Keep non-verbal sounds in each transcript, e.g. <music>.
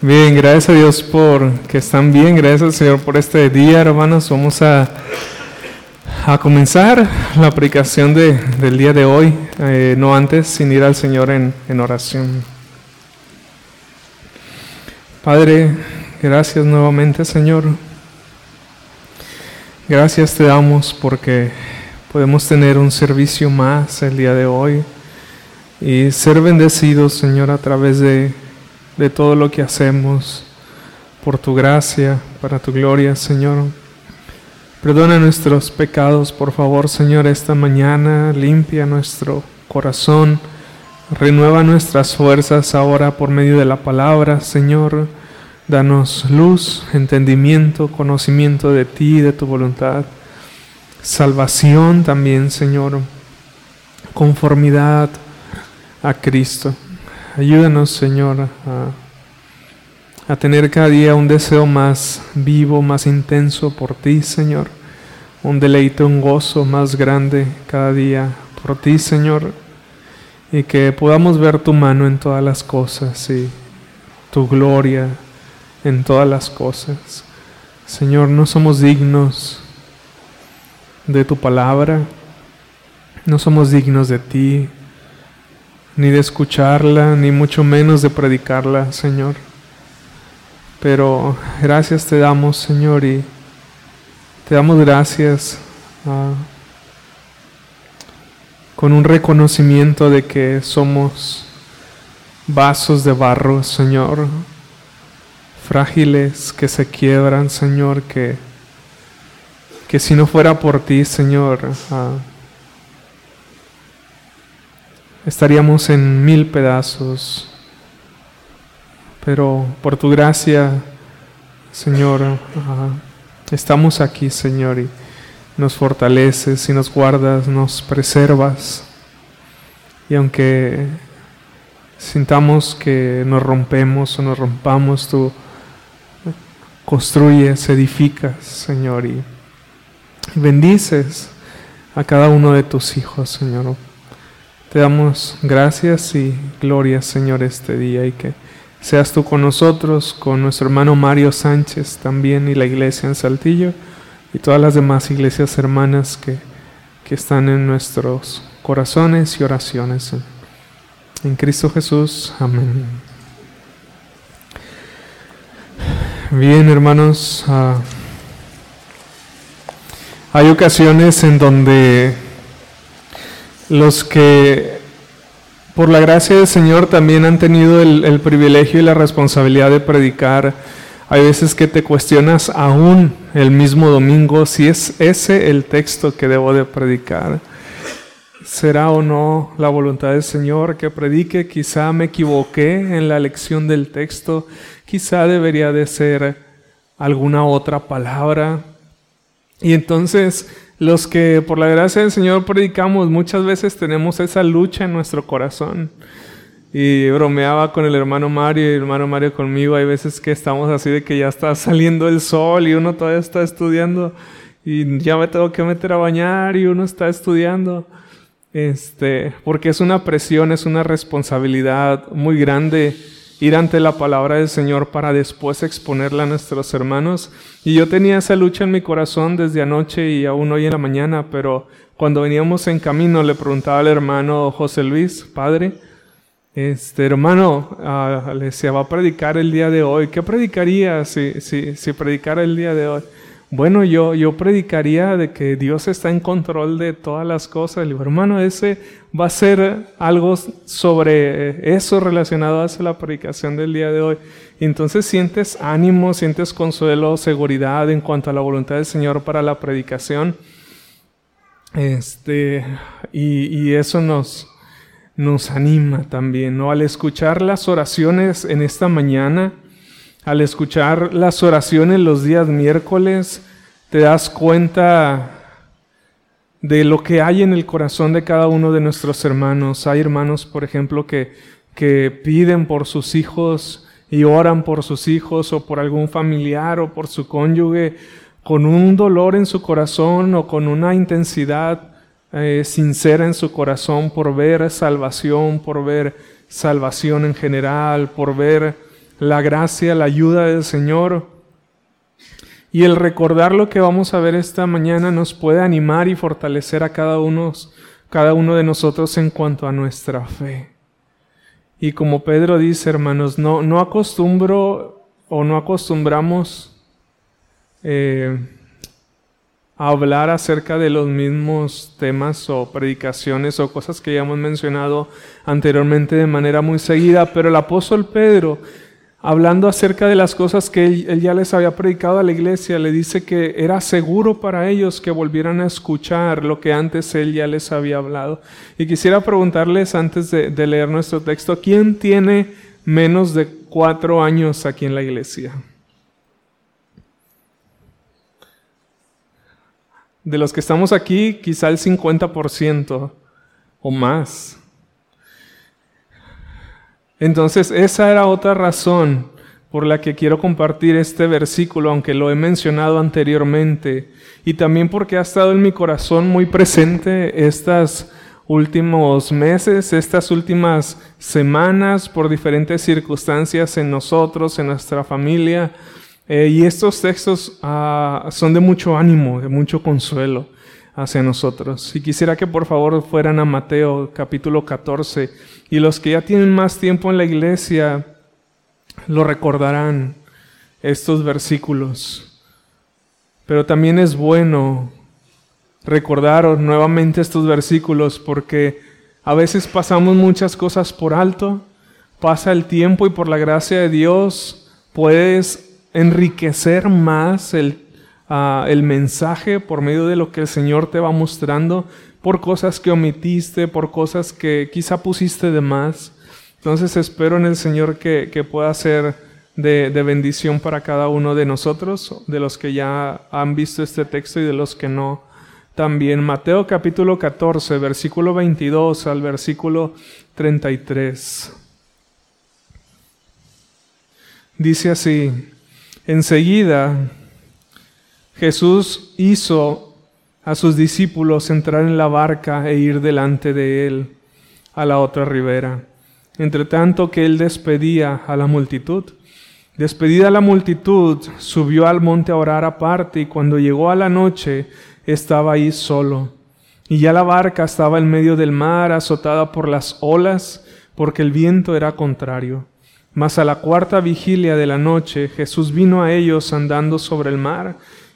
Bien, gracias a Dios por que están bien, gracias al Señor por este día, hermanos. Vamos a, a comenzar la aplicación de, del día de hoy, eh, no antes, sin ir al Señor en, en oración. Padre, gracias nuevamente, Señor. Gracias te damos porque podemos tener un servicio más el día de hoy y ser bendecidos, Señor, a través de de todo lo que hacemos, por tu gracia, para tu gloria, Señor. Perdona nuestros pecados, por favor, Señor, esta mañana. Limpia nuestro corazón. Renueva nuestras fuerzas ahora por medio de la palabra, Señor. Danos luz, entendimiento, conocimiento de ti, de tu voluntad. Salvación también, Señor. Conformidad a Cristo. Ayúdanos, Señor, a, tener cada día un deseo más vivo, más intenso por ti, Señor. Un deleite, un gozo más grande cada día por ti, Señor. Y que podamos ver tu mano en todas las cosas y tu gloria en todas las cosas. Señor, no somos dignos de tu palabra, no somos dignos de ti, ni de escucharla, ni mucho menos de predicarla, Señor. Pero gracias te damos, Señor, y te damos gracias ah, con un reconocimiento de que somos vasos de barro, Señor, frágiles que se quiebran, Señor, que, que si no fuera por ti, Señor, ah, estaríamos en mil pedazos. Pero por tu gracia, Señor, estamos aquí, Señor, y nos fortaleces y nos guardas, nos preservas. Y aunque sintamos que nos rompemos o nos rompamos, tú construyes, edificas, Señor, y bendices a cada uno de tus hijos, Señor. Te damos gracias y gloria, Señor, este día y que seas tú con nosotros, con nuestro hermano Mario Sánchez también y la iglesia en Saltillo y todas las demás iglesias hermanas que, que están en nuestros corazones y oraciones. En Cristo Jesús, amén. Bien, hermanos, ah, hay ocasiones en donde los que por la gracia del Señor también han tenido el, privilegio y la responsabilidad de predicar. Hay veces que te cuestionas aún el mismo domingo si es ese el texto que debo de predicar. ¿Será o no la voluntad del Señor que predique? Quizá me equivoqué en la lección del texto. Quizá debería de ser alguna otra palabra. Y entonces los que por la gracia del Señor predicamos, muchas veces tenemos esa lucha en nuestro corazón. Y bromeaba con el hermano Mario y el hermano Mario conmigo. Hay veces que estamos así de que ya está saliendo el sol y uno todavía está estudiando y ya me tengo que meter a bañar y uno está estudiando. Este, porque es una presión, es una responsabilidad muy grande ir ante la palabra del Señor para después exponerla a nuestros hermanos. Y yo tenía esa lucha en mi corazón desde anoche y aún hoy en la mañana, pero cuando veníamos en camino le preguntaba al hermano José Luis, padre, este hermano, uh, le decía, va a predicar el día de hoy. ¿Qué predicaría si, si, si predicara el día de hoy? Bueno, yo, yo predicaría de que Dios está en control de todas las cosas. Hermano, ese va a ser algo sobre eso relacionado a la predicación del día de hoy. entonces sientes ánimo, sientes consuelo, seguridad en cuanto a la voluntad del Señor para la predicación. Este, y, y eso nos, nos anima también, ¿no? Al escuchar las oraciones en esta mañana, al escuchar las oraciones los días miércoles, te das cuenta de lo que hay en el corazón de cada uno de nuestros hermanos. Hay hermanos, por ejemplo, que, que piden por sus hijos y oran por sus hijos o por algún familiar o por su cónyuge con un dolor en su corazón o con una intensidad eh, sincera en su corazón por ver salvación, por ver salvación en general, por ver la gracia, la ayuda del Señor. Y el recordar lo que vamos a ver esta mañana nos puede animar y fortalecer a cada uno, cada uno de nosotros en cuanto a nuestra fe. Y como Pedro dice, hermanos, no, no acostumbro o no acostumbramos eh, a hablar acerca de los mismos temas o predicaciones o cosas que ya hemos mencionado anteriormente de manera muy seguida, pero el apóstol Pedro hablando acerca de las cosas que él, ya les había predicado a la iglesia, le dice que era seguro para ellos que volvieran a escuchar lo que antes él ya les había hablado. Y quisiera preguntarles antes de, de leer nuestro texto, ¿quién tiene menos de cuatro años aquí en la iglesia? De los que estamos aquí, quizá el 50% o más. Entonces, esa era otra razón por la que quiero compartir este versículo, aunque lo he mencionado anteriormente, y también porque ha estado en mi corazón muy presente estos últimos meses, estas últimas semanas, por diferentes circunstancias en nosotros, en nuestra familia. Eh, y estos textos ah, son de mucho ánimo, de mucho consuelo hacia nosotros. Y quisiera que por favor fueran a Mateo capítulo 14 y los que ya tienen más tiempo en la iglesia lo recordarán estos versículos. Pero también es bueno recordaros nuevamente estos versículos porque a veces pasamos muchas cosas por alto, pasa el tiempo y por la gracia de Dios puedes enriquecer más el el mensaje por medio de lo que el Señor te va mostrando, por cosas que omitiste, por cosas que quizá pusiste de más. Entonces espero en el Señor que, pueda ser de, de, bendición para cada uno de nosotros, de los que ya han visto este texto y de los que no. También Mateo capítulo 14, versículo 22 al versículo 33. Dice así, enseguida Jesús hizo a sus discípulos entrar en la barca e ir delante de él a la otra ribera, entre tanto que él despedía a la multitud. Despedida la multitud, subió al monte a orar aparte y cuando llegó a la noche estaba ahí solo. Y ya la barca estaba en medio del mar, azotada por las olas, porque el viento era contrario. Mas a la cuarta vigilia de la noche Jesús vino a ellos andando sobre el mar,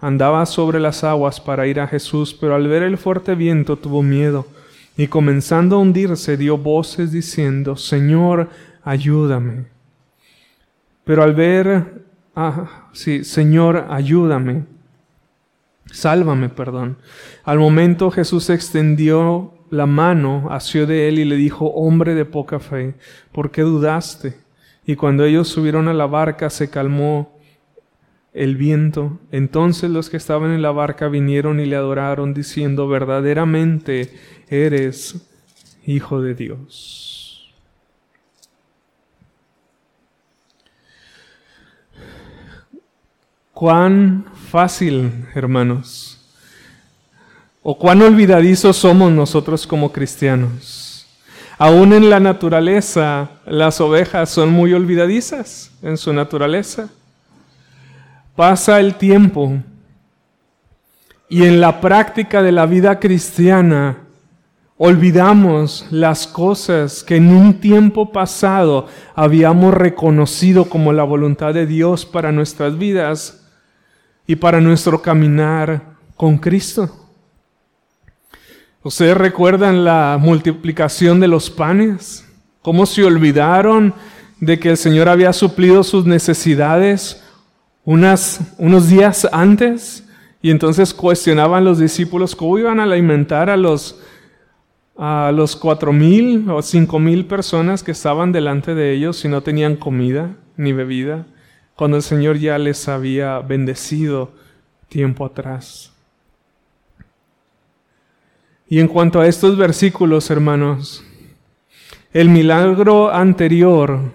andaba sobre las aguas para ir a Jesús, pero al ver el fuerte viento tuvo miedo, y comenzando a hundirse dio voces diciendo, Señor, ayúdame. Pero al ver, ah, sí, Señor, ayúdame, sálvame, perdón. Al momento Jesús extendió la mano, asió de él y le dijo, hombre de poca fe, ¿por qué dudaste? Y cuando ellos subieron a la barca se calmó el viento. Entonces los que estaban en la barca vinieron y le adoraron, diciendo, verdaderamente eres Hijo de Dios. Cuán fácil, hermanos, o cuán olvidadizos somos nosotros como cristianos. Aún en la naturaleza, las ovejas son muy olvidadizas en su naturaleza. Pasa el tiempo y en la práctica de la vida cristiana olvidamos las cosas que en un tiempo pasado habíamos reconocido como la voluntad de Dios para nuestras vidas y para nuestro caminar con Cristo. ¿Ustedes recuerdan la multiplicación de los panes? ¿Cómo se olvidaron de que el Señor había suplido sus necesidades unos días antes y entonces cuestionaban los discípulos cómo iban a alimentar a los, a los cuatro mil o cinco mil personas que estaban delante de ellos si no tenían comida ni bebida, cuando el Señor ya les había bendecido tiempo atrás. Y en cuanto a estos versículos, hermanos, el milagro anterior,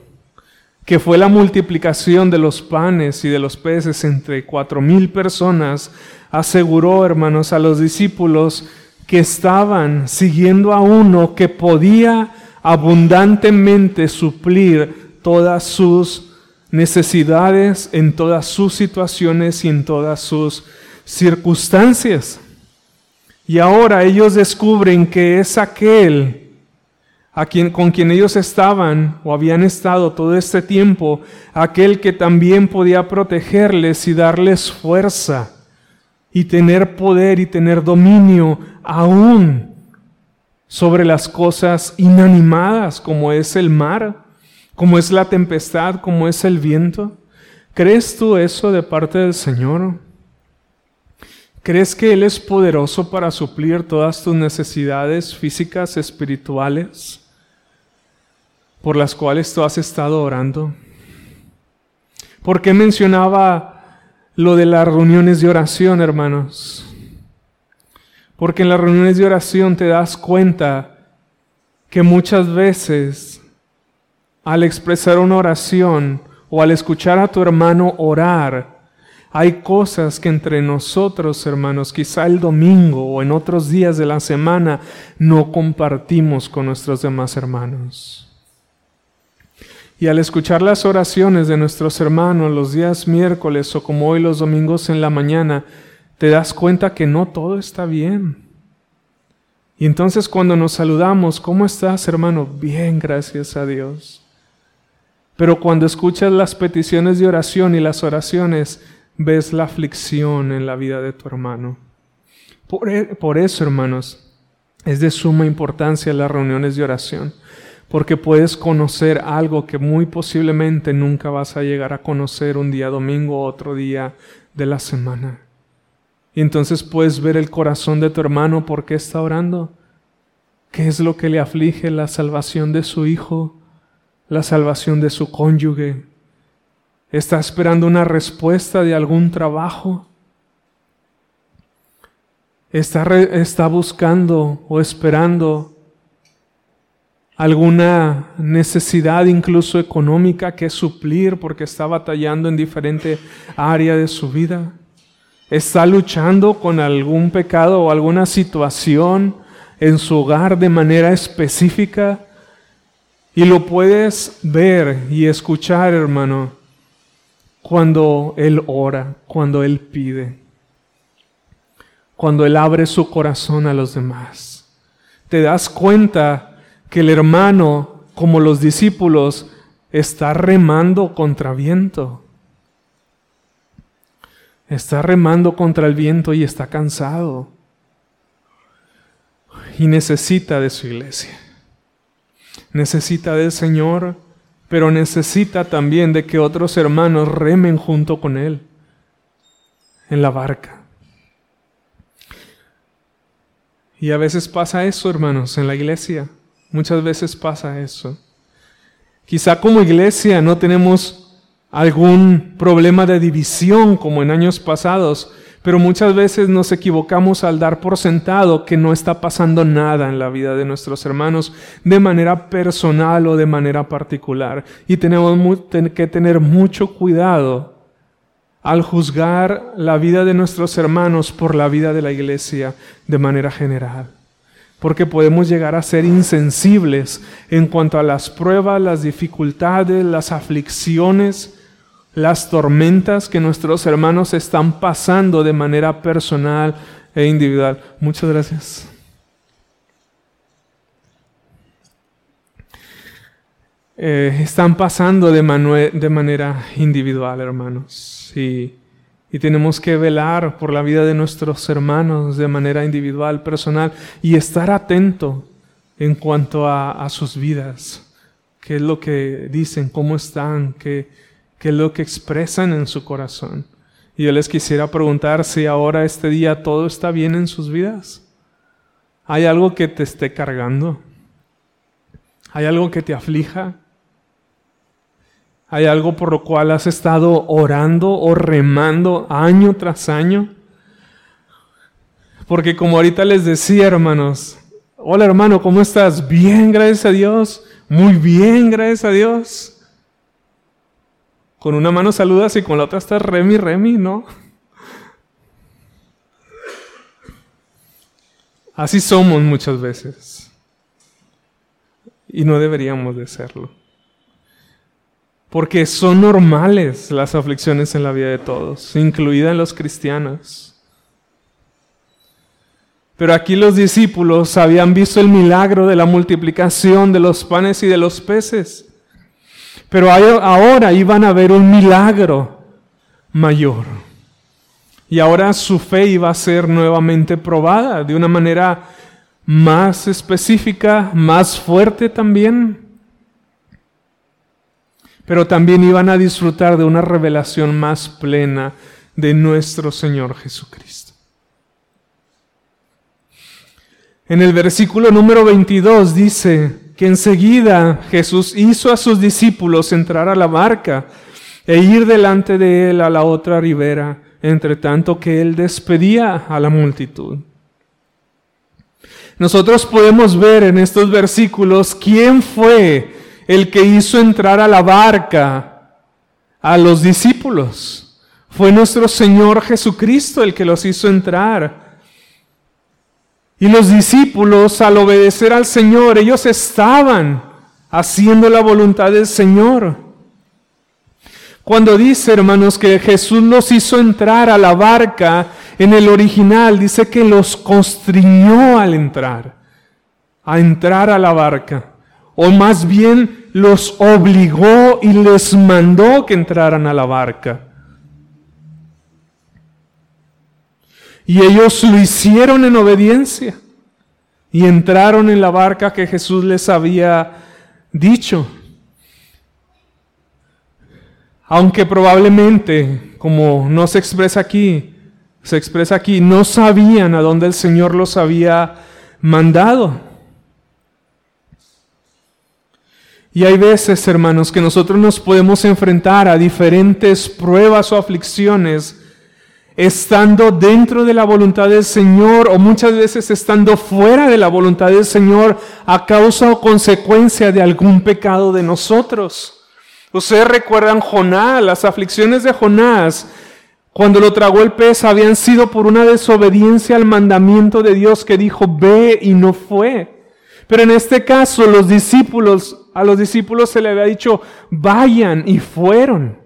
que fue la multiplicación de los panes y de los peces entre cuatro mil personas, aseguró, hermanos, a los discípulos que estaban siguiendo a uno que podía abundantemente suplir todas sus necesidades en todas sus situaciones y en todas sus circunstancias. Y ahora ellos descubren que es aquel con quien ellos estaban o habían estado todo este tiempo, aquel que también podía protegerles y darles fuerza y tener poder y tener dominio aún sobre las cosas inanimadas como es el mar como es la tempestad, como es el viento. ¿Crees tú eso de parte del Señor? ¿Crees que Él es poderoso para suplir todas tus necesidades físicas, espirituales, por las cuales tú has estado orando? ¿Por qué mencionaba lo de las reuniones de oración, hermanos? Porque en las reuniones de oración te das cuenta que muchas veces al expresar una oración o al escuchar a tu hermano orar, hay cosas que entre nosotros, hermanos, quizá el domingo o en otros días de la semana, no compartimos con nuestros demás hermanos. Y al escuchar las oraciones de nuestros hermanos los días miércoles o como hoy los domingos en la mañana, te das cuenta que no todo está bien. Y entonces cuando nos saludamos, ¿cómo estás hermano? Bien, gracias a Dios. Pero cuando escuchas las peticiones de oración y las oraciones, ves la aflicción en la vida de tu hermano. Por, e, eso, hermanos, es de suma importancia las reuniones de oración, porque puedes conocer algo que muy posiblemente nunca vas a llegar a conocer un día domingo o otro día de la semana. Y entonces puedes ver el corazón de tu hermano, ¿por qué está orando? ¿Qué es lo que le aflige la salvación de su hijo? la salvación de su cónyuge? ¿Está esperando una respuesta de algún trabajo? ¿Está, está buscando o esperando alguna necesidad incluso económica que suplir porque está batallando en diferente área de su vida? ¿Está luchando con algún pecado o alguna situación en su hogar de manera específica? Y lo puedes ver y escuchar, hermano, cuando Él ora, cuando Él pide, cuando Él abre su corazón a los demás. Te das cuenta que el hermano, como los discípulos, está remando contra viento. Está remando contra el viento y está cansado. Y necesita de su iglesia necesita del Señor, pero necesita también de que otros hermanos remen junto con Él en la barca. Y a veces pasa eso, hermanos, en la iglesia. Muchas veces pasa eso. Quizá como iglesia no tenemos algún problema de división como en años pasados, pero muchas veces nos equivocamos al dar por sentado que no está pasando nada en la vida de nuestros hermanos de manera personal o de manera particular. Y tenemos que tener mucho cuidado al juzgar la vida de nuestros hermanos por la vida de la iglesia de manera general. Porque podemos llegar a ser insensibles en cuanto a las pruebas, las dificultades, las aflicciones, las tormentas que nuestros hermanos están pasando de manera personal e individual. Muchas gracias. Eh, están pasando de, manera individual, hermanos. Y, y tenemos que velar por la vida de nuestros hermanos de manera individual, personal, y estar atento en cuanto a, sus vidas. ¿Qué es lo que dicen? ¿Cómo están? ¿Qué, qué es lo que expresan en su corazón. Y yo les quisiera preguntar si ahora este día todo está bien en sus vidas. ¿Hay algo que te esté cargando? ¿Hay algo que te aflija? ¿Hay algo por lo cual has estado orando o remando año tras año? Porque como ahorita les decía, hermanos, hola hermano, ¿cómo estás? Bien, gracias a Dios. Muy bien, gracias a Dios. Con una mano saludas y con la otra estás remi, remi, ¿no? Así somos muchas veces. Y no deberíamos de serlo. Porque son normales las aflicciones en la vida de todos, incluida en los cristianos. Pero aquí los discípulos habían visto el milagro de la multiplicación de los panes y de los peces. Pero ahora iban a ver un milagro mayor. Y ahora su fe iba a ser nuevamente probada de una manera más específica, más fuerte también. Pero también iban a disfrutar de una revelación más plena de nuestro Señor Jesucristo. En el versículo número 22 dice que enseguida Jesús hizo a sus discípulos entrar a la barca e ir delante de él a la otra ribera, entre tanto que él despedía a la multitud. Nosotros podemos ver en estos versículos quién fue el que hizo entrar a la barca a los discípulos. Fue nuestro Señor Jesucristo el que los hizo entrar. Y los discípulos, al obedecer al Señor, ellos estaban haciendo la voluntad del Señor. Cuando dice, hermanos, que Jesús los hizo entrar a la barca, en el original dice que los constriñó al entrar, a entrar a la barca. O más bien los obligó y les mandó que entraran a la barca. Y ellos lo hicieron en obediencia y entraron en la barca que Jesús les había dicho. Aunque probablemente, como no se expresa aquí, se expresa aquí, no sabían a dónde el Señor los había mandado. Y hay veces, hermanos, que nosotros nos podemos enfrentar a diferentes pruebas o aflicciones estando dentro de la voluntad del Señor o muchas veces estando fuera de la voluntad del Señor a causa o consecuencia de algún pecado de nosotros. Ustedes recuerdan Jonás, las aflicciones de Jonás, cuando lo tragó el pez habían sido por una desobediencia al mandamiento de Dios que dijo, ve y no fue. Pero en este caso los discípulos, a los discípulos se le había dicho, vayan y fueron.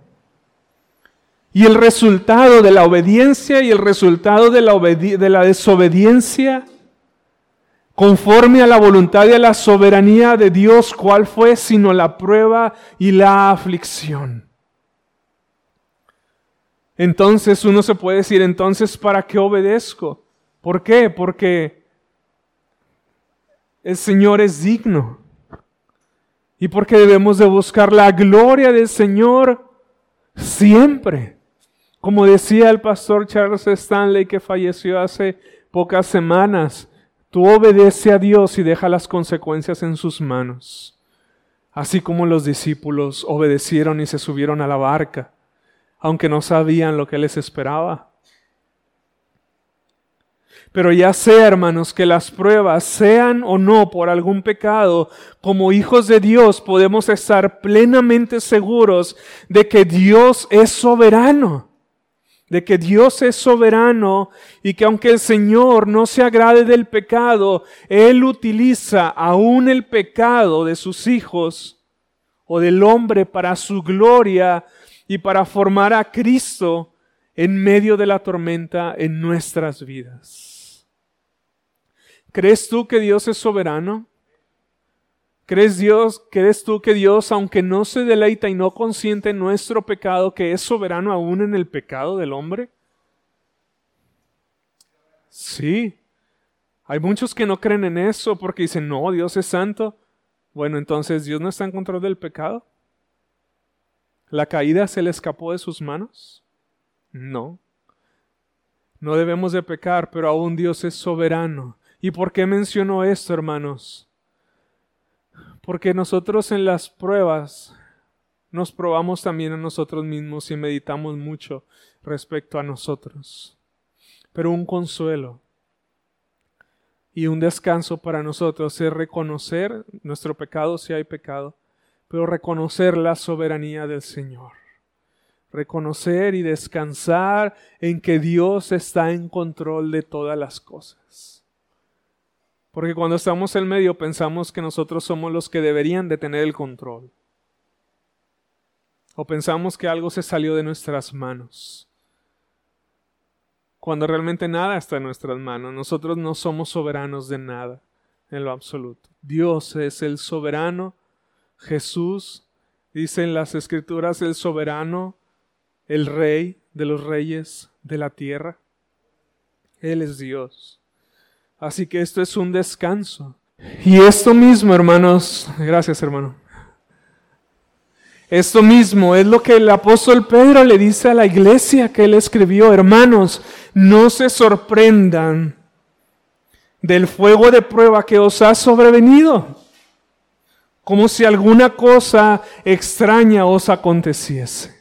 Y el resultado de la obediencia y el resultado de la, de la desobediencia, conforme a la voluntad y a la soberanía de Dios, ¿cuál fue sino la prueba y la aflicción? Entonces uno se puede decir, entonces, ¿para qué obedezco? ¿Por qué? Porque el Señor es digno. Y porque debemos de buscar la gloria del Señor siempre. Como decía el pastor Charles Stanley que falleció hace pocas semanas, tú obedece a Dios y deja las consecuencias en sus manos. Así como los discípulos obedecieron y se subieron a la barca, aunque no sabían lo que les esperaba. Pero ya sea, hermanos, que las pruebas sean o no por algún pecado, como hijos de Dios podemos estar plenamente seguros de que Dios es soberano de que Dios es soberano y que aunque el Señor no se agrade del pecado, Él utiliza aún el pecado de sus hijos o del hombre para su gloria y para formar a Cristo en medio de la tormenta en nuestras vidas. ¿Crees tú que Dios es soberano? ¿Crees Dios, crees tú que Dios, aunque no se deleita y no consiente nuestro pecado, que es soberano aún en el pecado del hombre? Sí. Hay muchos que no creen en eso porque dicen, no, Dios es santo. Bueno, entonces Dios no está en control del pecado. ¿La caída se le escapó de sus manos? No. No debemos de pecar, pero aún Dios es soberano. ¿Y por qué menciono esto, hermanos? Porque nosotros en las pruebas nos probamos también a nosotros mismos y meditamos mucho respecto a nosotros. Pero un consuelo Y un descanso para nosotros es reconocer nuestro pecado si hay pecado, pero reconocer la soberanía del Señor. Reconocer y descansar en que Dios está en control de todas las cosas. Porque cuando estamos en medio pensamos que nosotros somos los que deberían de tener el control. O pensamos que algo se salió de nuestras manos. Cuando realmente nada está en nuestras manos. Nosotros no somos soberanos de nada en lo absoluto. Dios es el soberano. Jesús dice en las escrituras el soberano, el rey de los reyes de la tierra. Él es Dios. Así que esto es un descanso. Y esto mismo, hermanos, gracias hermano. Esto mismo es lo que el apóstol Pedro le dice a la iglesia que él escribió, hermanos, no se sorprendan del fuego de prueba que os ha sobrevenido, como si alguna cosa extraña os aconteciese.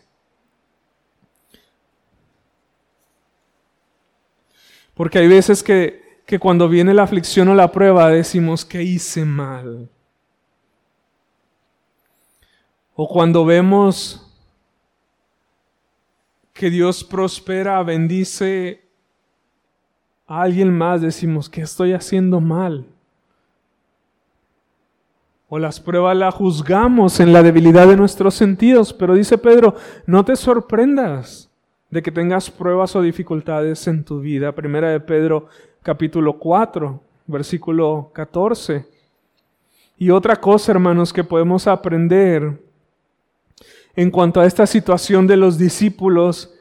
Porque hay veces que que cuando viene la aflicción o la prueba decimos que hice mal. O cuando vemos que Dios prospera, bendice a alguien más, decimos que estoy haciendo mal. O las pruebas las juzgamos en la debilidad de nuestros sentidos, pero dice Pedro, no te sorprendas de que tengas pruebas o dificultades en tu vida. Primera de Pedro capítulo 4, versículo 14. Y otra cosa, hermanos, que podemos aprender en cuanto a esta situación de los discípulos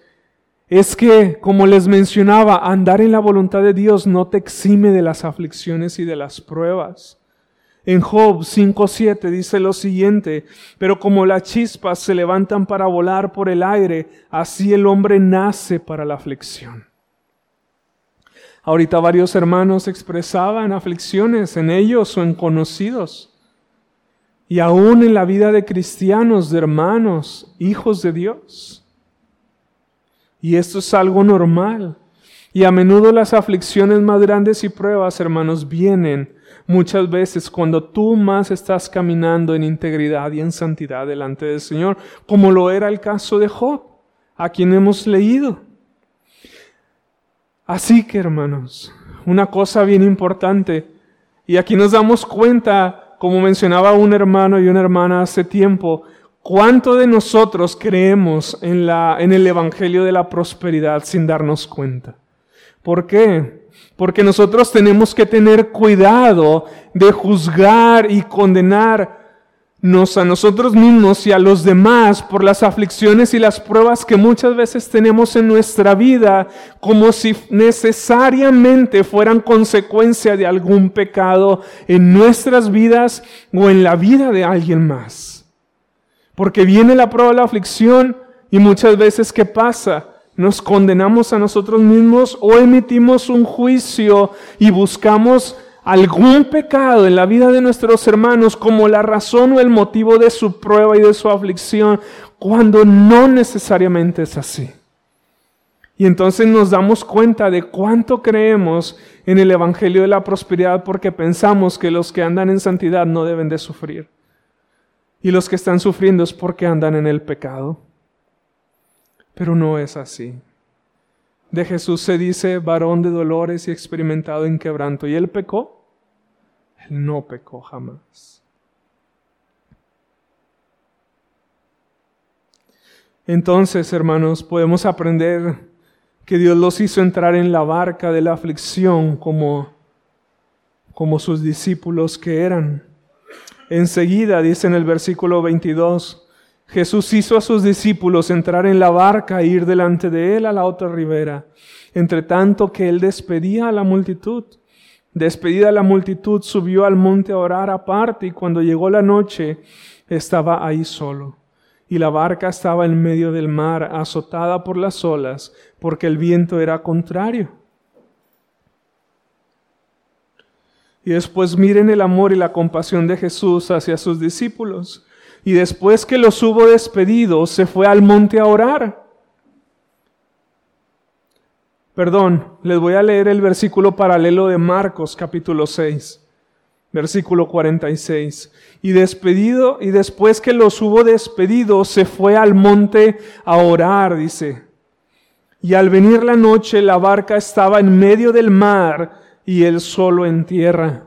es que, como les mencionaba, andar en la voluntad de Dios no te exime de las aflicciones y de las pruebas. En Job 5.7 dice lo siguiente, pero como las chispas se levantan para volar por el aire, así el hombre nace para la aflicción. Ahorita varios hermanos expresaban aflicciones en ellos o en conocidos. Y aún en la vida de cristianos, de hermanos, hijos de Dios. Y esto es algo normal. Y a menudo las aflicciones más grandes y pruebas, hermanos, vienen muchas veces cuando tú más estás caminando en integridad y en santidad delante del Señor, como lo era el caso de Job, a quien hemos leído. Así que, hermanos, una cosa bien importante, y aquí nos damos cuenta, como mencionaba un hermano y una hermana hace tiempo, cuánto de nosotros creemos en, la, en el Evangelio de la prosperidad sin darnos cuenta. ¿Por qué? Porque nosotros tenemos que tener cuidado de juzgar y condenar a nosotros mismos y a los demás por las aflicciones y las pruebas que muchas veces tenemos en nuestra vida como si necesariamente fueran consecuencia de algún pecado en nuestras vidas o en la vida de alguien más. Porque viene la prueba de la aflicción y muchas veces ¿qué pasa? Nos condenamos a nosotros mismos o emitimos un juicio y buscamos algún pecado en la vida de nuestros hermanos como la razón o el motivo de su prueba y de su aflicción, cuando no necesariamente es así. Y entonces nos damos cuenta de cuánto creemos en el Evangelio de la Prosperidad porque pensamos que los que andan en santidad no deben de sufrir. Y los que están sufriendo es porque andan en el pecado. Pero no es así. De Jesús se dice varón de dolores y experimentado en quebranto. ¿Y él pecó? no pecó jamás. Entonces, hermanos, podemos aprender que Dios los hizo entrar en la barca de la aflicción como, como sus discípulos que eran. Enseguida, dice en el versículo 22, Jesús hizo a sus discípulos entrar en la barca e ir delante de él a la otra ribera, entre tanto que él despedía a la multitud. Despedida la multitud, subió al monte a orar aparte y cuando llegó la noche estaba ahí solo. Y la barca estaba en medio del mar, azotada por las olas, porque el viento era contrario. Y después miren el amor y la compasión de Jesús hacia sus discípulos. Y después que los hubo despedido, se fue al monte a orar. Perdón, les voy a leer el versículo paralelo de Marcos capítulo 6, versículo 46. Y despedido, y después que los hubo despedido, se fue al monte a orar, dice. Y al venir la noche, la barca estaba en medio del mar y él solo en tierra.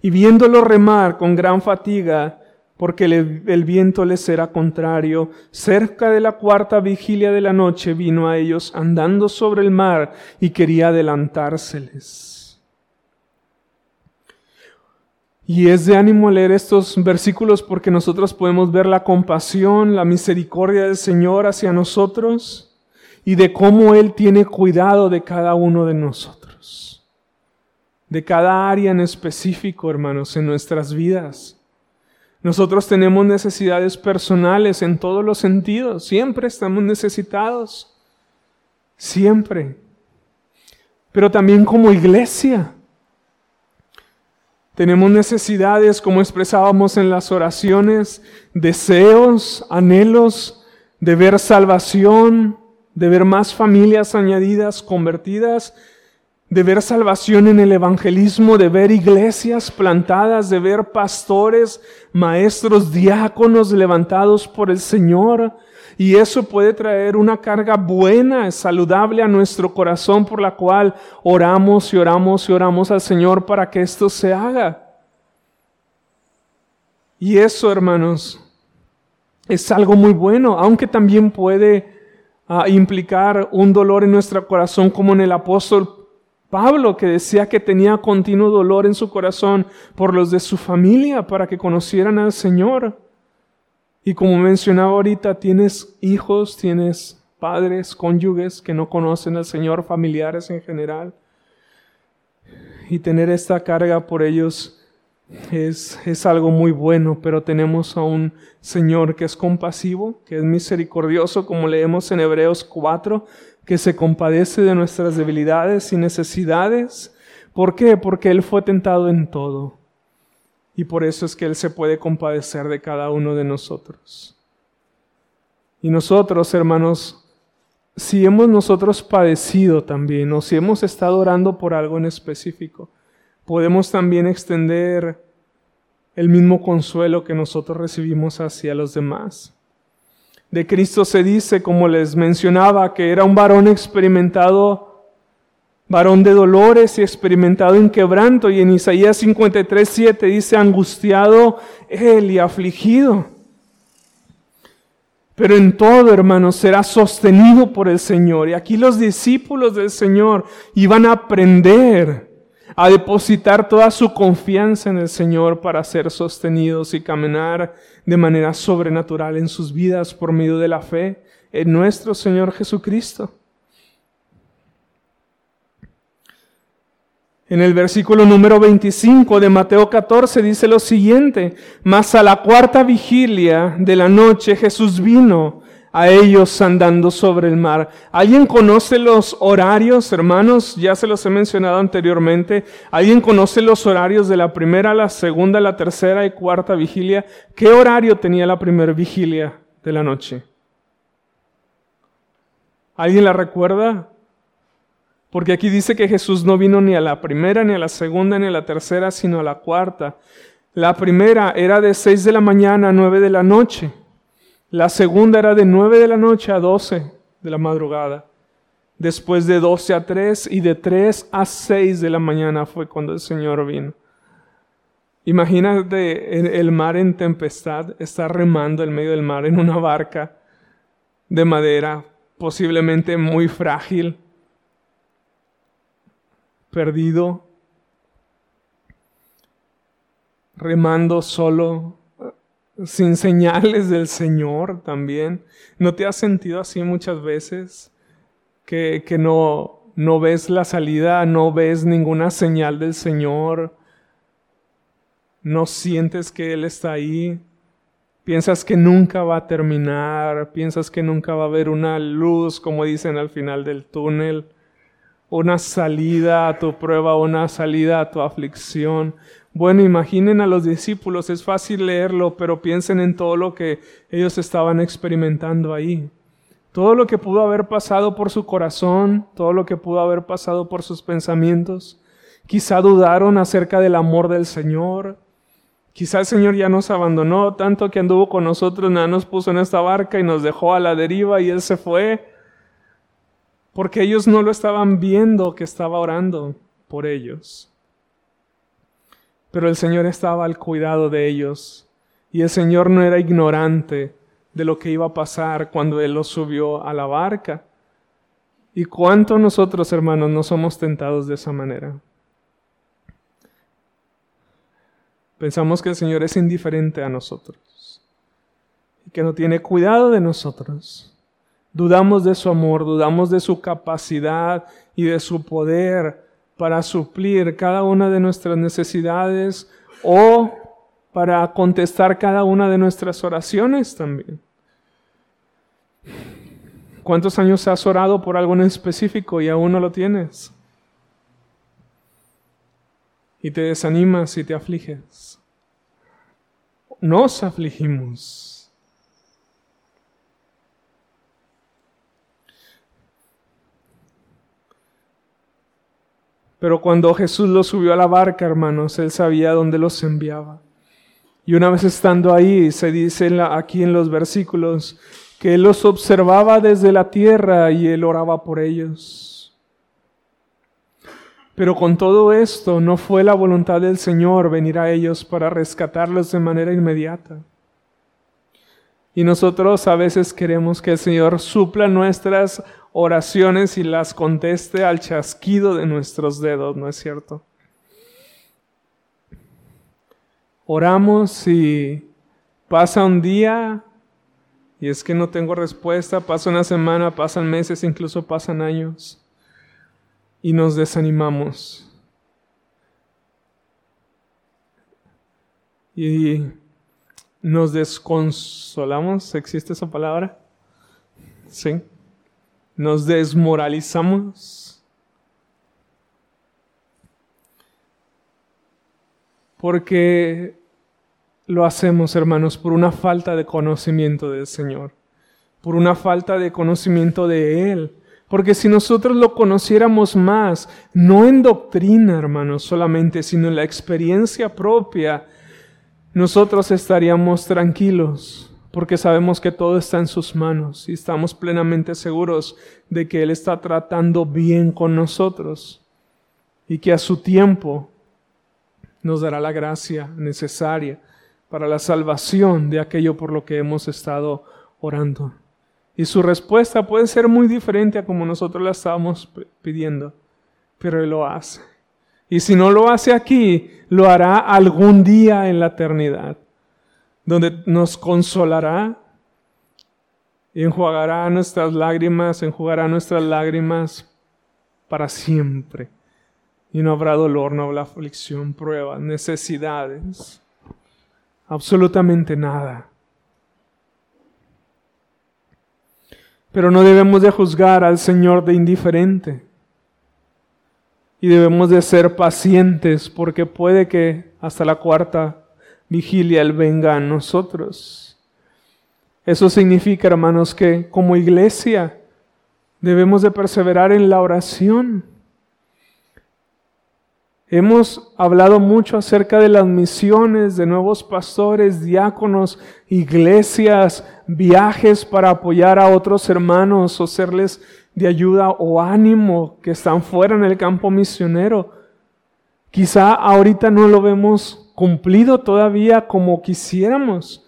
Y viéndolo remar con gran fatiga, porque el, viento les era contrario, cerca de la cuarta vigilia de la noche vino a ellos andando sobre el mar y quería adelantárseles. Y es de ánimo leer estos versículos porque nosotros podemos ver la compasión, la misericordia del Señor hacia nosotros y de cómo Él tiene cuidado de cada uno de nosotros, de cada área en específico, hermanos, en nuestras vidas. Nosotros tenemos necesidades personales en todos los sentidos, siempre estamos necesitados, siempre. Pero también como iglesia. Tenemos necesidades, como expresábamos en las oraciones, deseos, anhelos de ver salvación, de ver más familias añadidas, convertidas, de ver salvación en el evangelismo, de ver iglesias plantadas, de ver pastores, maestros, diáconos levantados por el Señor. Y eso puede traer una carga buena, saludable a nuestro corazón por la cual oramos y oramos y oramos al Señor para que esto se haga. Y eso, hermanos, es algo muy bueno, aunque también puede ah, implicar un dolor en nuestro corazón como en el apóstol Pablo, que decía que tenía continuo dolor en su corazón por los de su familia para que conocieran al Señor. Y como mencionaba ahorita, tienes hijos, tienes padres, cónyuges que no conocen al Señor, familiares en general. Y tener esta carga por ellos es, es algo muy bueno, pero tenemos a un Señor que es compasivo, que es misericordioso, como leemos en Hebreos 4, que se compadece de nuestras debilidades y necesidades. ¿Por qué? Porque Él fue tentado en todo. Y por eso es que Él se puede compadecer de cada uno de nosotros. Y nosotros, hermanos, si hemos nosotros padecido también, o si hemos estado orando por algo en específico, podemos también extender el mismo consuelo que nosotros recibimos hacia los demás de Cristo se dice, como les mencionaba, que era un varón experimentado, varón de dolores y experimentado en quebranto. Y en Isaías 53, 7 dice, angustiado él y afligido. Pero en todo, hermanos, será sostenido por el Señor. Y aquí los discípulos del Señor iban a aprender a depositar toda su confianza en el Señor para ser sostenidos y caminar de manera sobrenatural en sus vidas por medio de la fe en nuestro Señor Jesucristo. En el versículo número 25 de Mateo 14 dice lo siguiente, mas a la cuarta vigilia de la noche Jesús vino a ellos andando sobre el mar. ¿Alguien conoce los horarios, hermanos? Ya se los he mencionado anteriormente. ¿Alguien conoce los horarios de la primera, la segunda, la tercera y cuarta vigilia? ¿Qué horario tenía la primera vigilia de la noche? ¿Alguien la recuerda? Porque aquí dice que Jesús no vino ni a la primera, ni a la segunda, ni a la tercera, sino a la cuarta. La primera era de seis de la mañana a nueve de la noche. La segunda era de 9 de la noche a 12 de la madrugada. Después de 12 a 3 y de 3 a 6 de la mañana fue cuando el Señor vino. Imagínate el mar en tempestad, estar remando en medio del mar en una barca de madera, posiblemente muy frágil, perdido, remando solo sin señales del Señor también. ¿No te has sentido así muchas veces? Que, que no, no ves la salida, no ves ninguna señal del Señor, no sientes que Él está ahí, piensas que nunca va a terminar, piensas que nunca va a haber una luz, como dicen al final del túnel, una salida a tu prueba, una salida a tu aflicción. Bueno, imaginen a los discípulos, es fácil leerlo, pero piensen en todo lo que ellos estaban experimentando ahí. todo lo que pudo haber pasado por su corazón, todo lo que pudo haber pasado por sus pensamientos. Quizá dudaron acerca del amor del Señor. Quizá el Señor ya nos abandonó tanto que anduvo con nosotros, nada nos puso en esta barca y nos dejó a la deriva y Él se fue. Porque ellos no lo estaban viendo que estaba orando por ellos. Pero el Señor estaba al cuidado de ellos. Y el Señor no era ignorante de lo que iba a pasar cuando Él los subió a la barca. ¿Y cuánto nosotros, hermanos, no somos tentados de esa manera? Pensamos que el Señor es indiferente a nosotros y que no tiene cuidado de nosotros. Dudamos de su amor, dudamos de su capacidad y de su poder para suplir cada una de nuestras necesidades o para contestar cada una de nuestras oraciones también. ¿Cuántos años has orado por algo en específico y aún no lo tienes? Y te desanimas y te afliges. Nos afligimos. Pero cuando Jesús los subió a la barca, hermanos, Él sabía dónde los enviaba. Y una vez estando ahí, se dice aquí en los versículos, que Él los observaba desde la tierra y Él oraba por ellos. Pero con todo esto no fue la voluntad del Señor venir a ellos para rescatarlos de manera inmediata. Y nosotros a veces queremos que el Señor supla nuestras oraciones y las conteste al chasquido de nuestros dedos, ¿no es cierto? Oramos y pasa un día y es que no tengo respuesta, pasa una semana, pasan meses, incluso pasan años. Y nos desanimamos. Y nos desconsolamos, ¿existe esa palabra? Sí. Nos desmoralizamos. Porque lo hacemos, hermanos, por una falta de conocimiento del Señor, por una falta de conocimiento de Él. Porque si nosotros lo conociéramos más, no en doctrina, hermanos, solamente, sino en la experiencia propia, nosotros estaríamos tranquilos, porque sabemos que todo está en sus manos y estamos plenamente seguros de que Él está tratando bien con nosotros y que a su tiempo nos dará la gracia necesaria para la salvación de aquello por lo que hemos estado orando. Y su respuesta puede ser muy diferente a como nosotros la estábamos pidiendo, pero Él lo hace. Y si no lo hace aquí, lo hará algún día en la eternidad, donde nos consolará y enjuagará nuestras lágrimas, enjugará nuestras lágrimas para siempre. Y no habrá dolor, no habrá aflicción, pruebas, necesidades absolutamente nada. Pero no debemos de juzgar al Señor de indiferente. Y debemos de ser pacientes porque puede que hasta la cuarta vigilia Él venga a nosotros. Eso significa, hermanos, que como iglesia debemos de perseverar en la oración Hemos hablado mucho acerca de las misiones de nuevos pastores, diáconos, iglesias, viajes para apoyar a otros hermanos o serles de ayuda o ánimo que están fuera en el campo misionero. Quizá ahorita no lo vemos cumplido todavía como quisiéramos,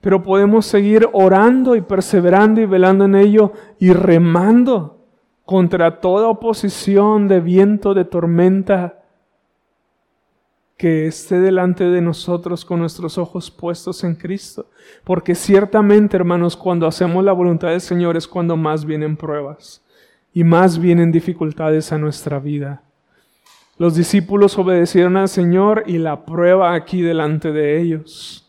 pero podemos seguir orando y perseverando y velando en ello y remando contra toda oposición de viento, de tormenta, que esté delante de nosotros con nuestros ojos puestos en Cristo. Porque ciertamente, hermanos, cuando hacemos la voluntad del Señor es cuando más vienen pruebas y más vienen dificultades a nuestra vida. Los discípulos obedecieron al Señor y la prueba aquí delante de ellos.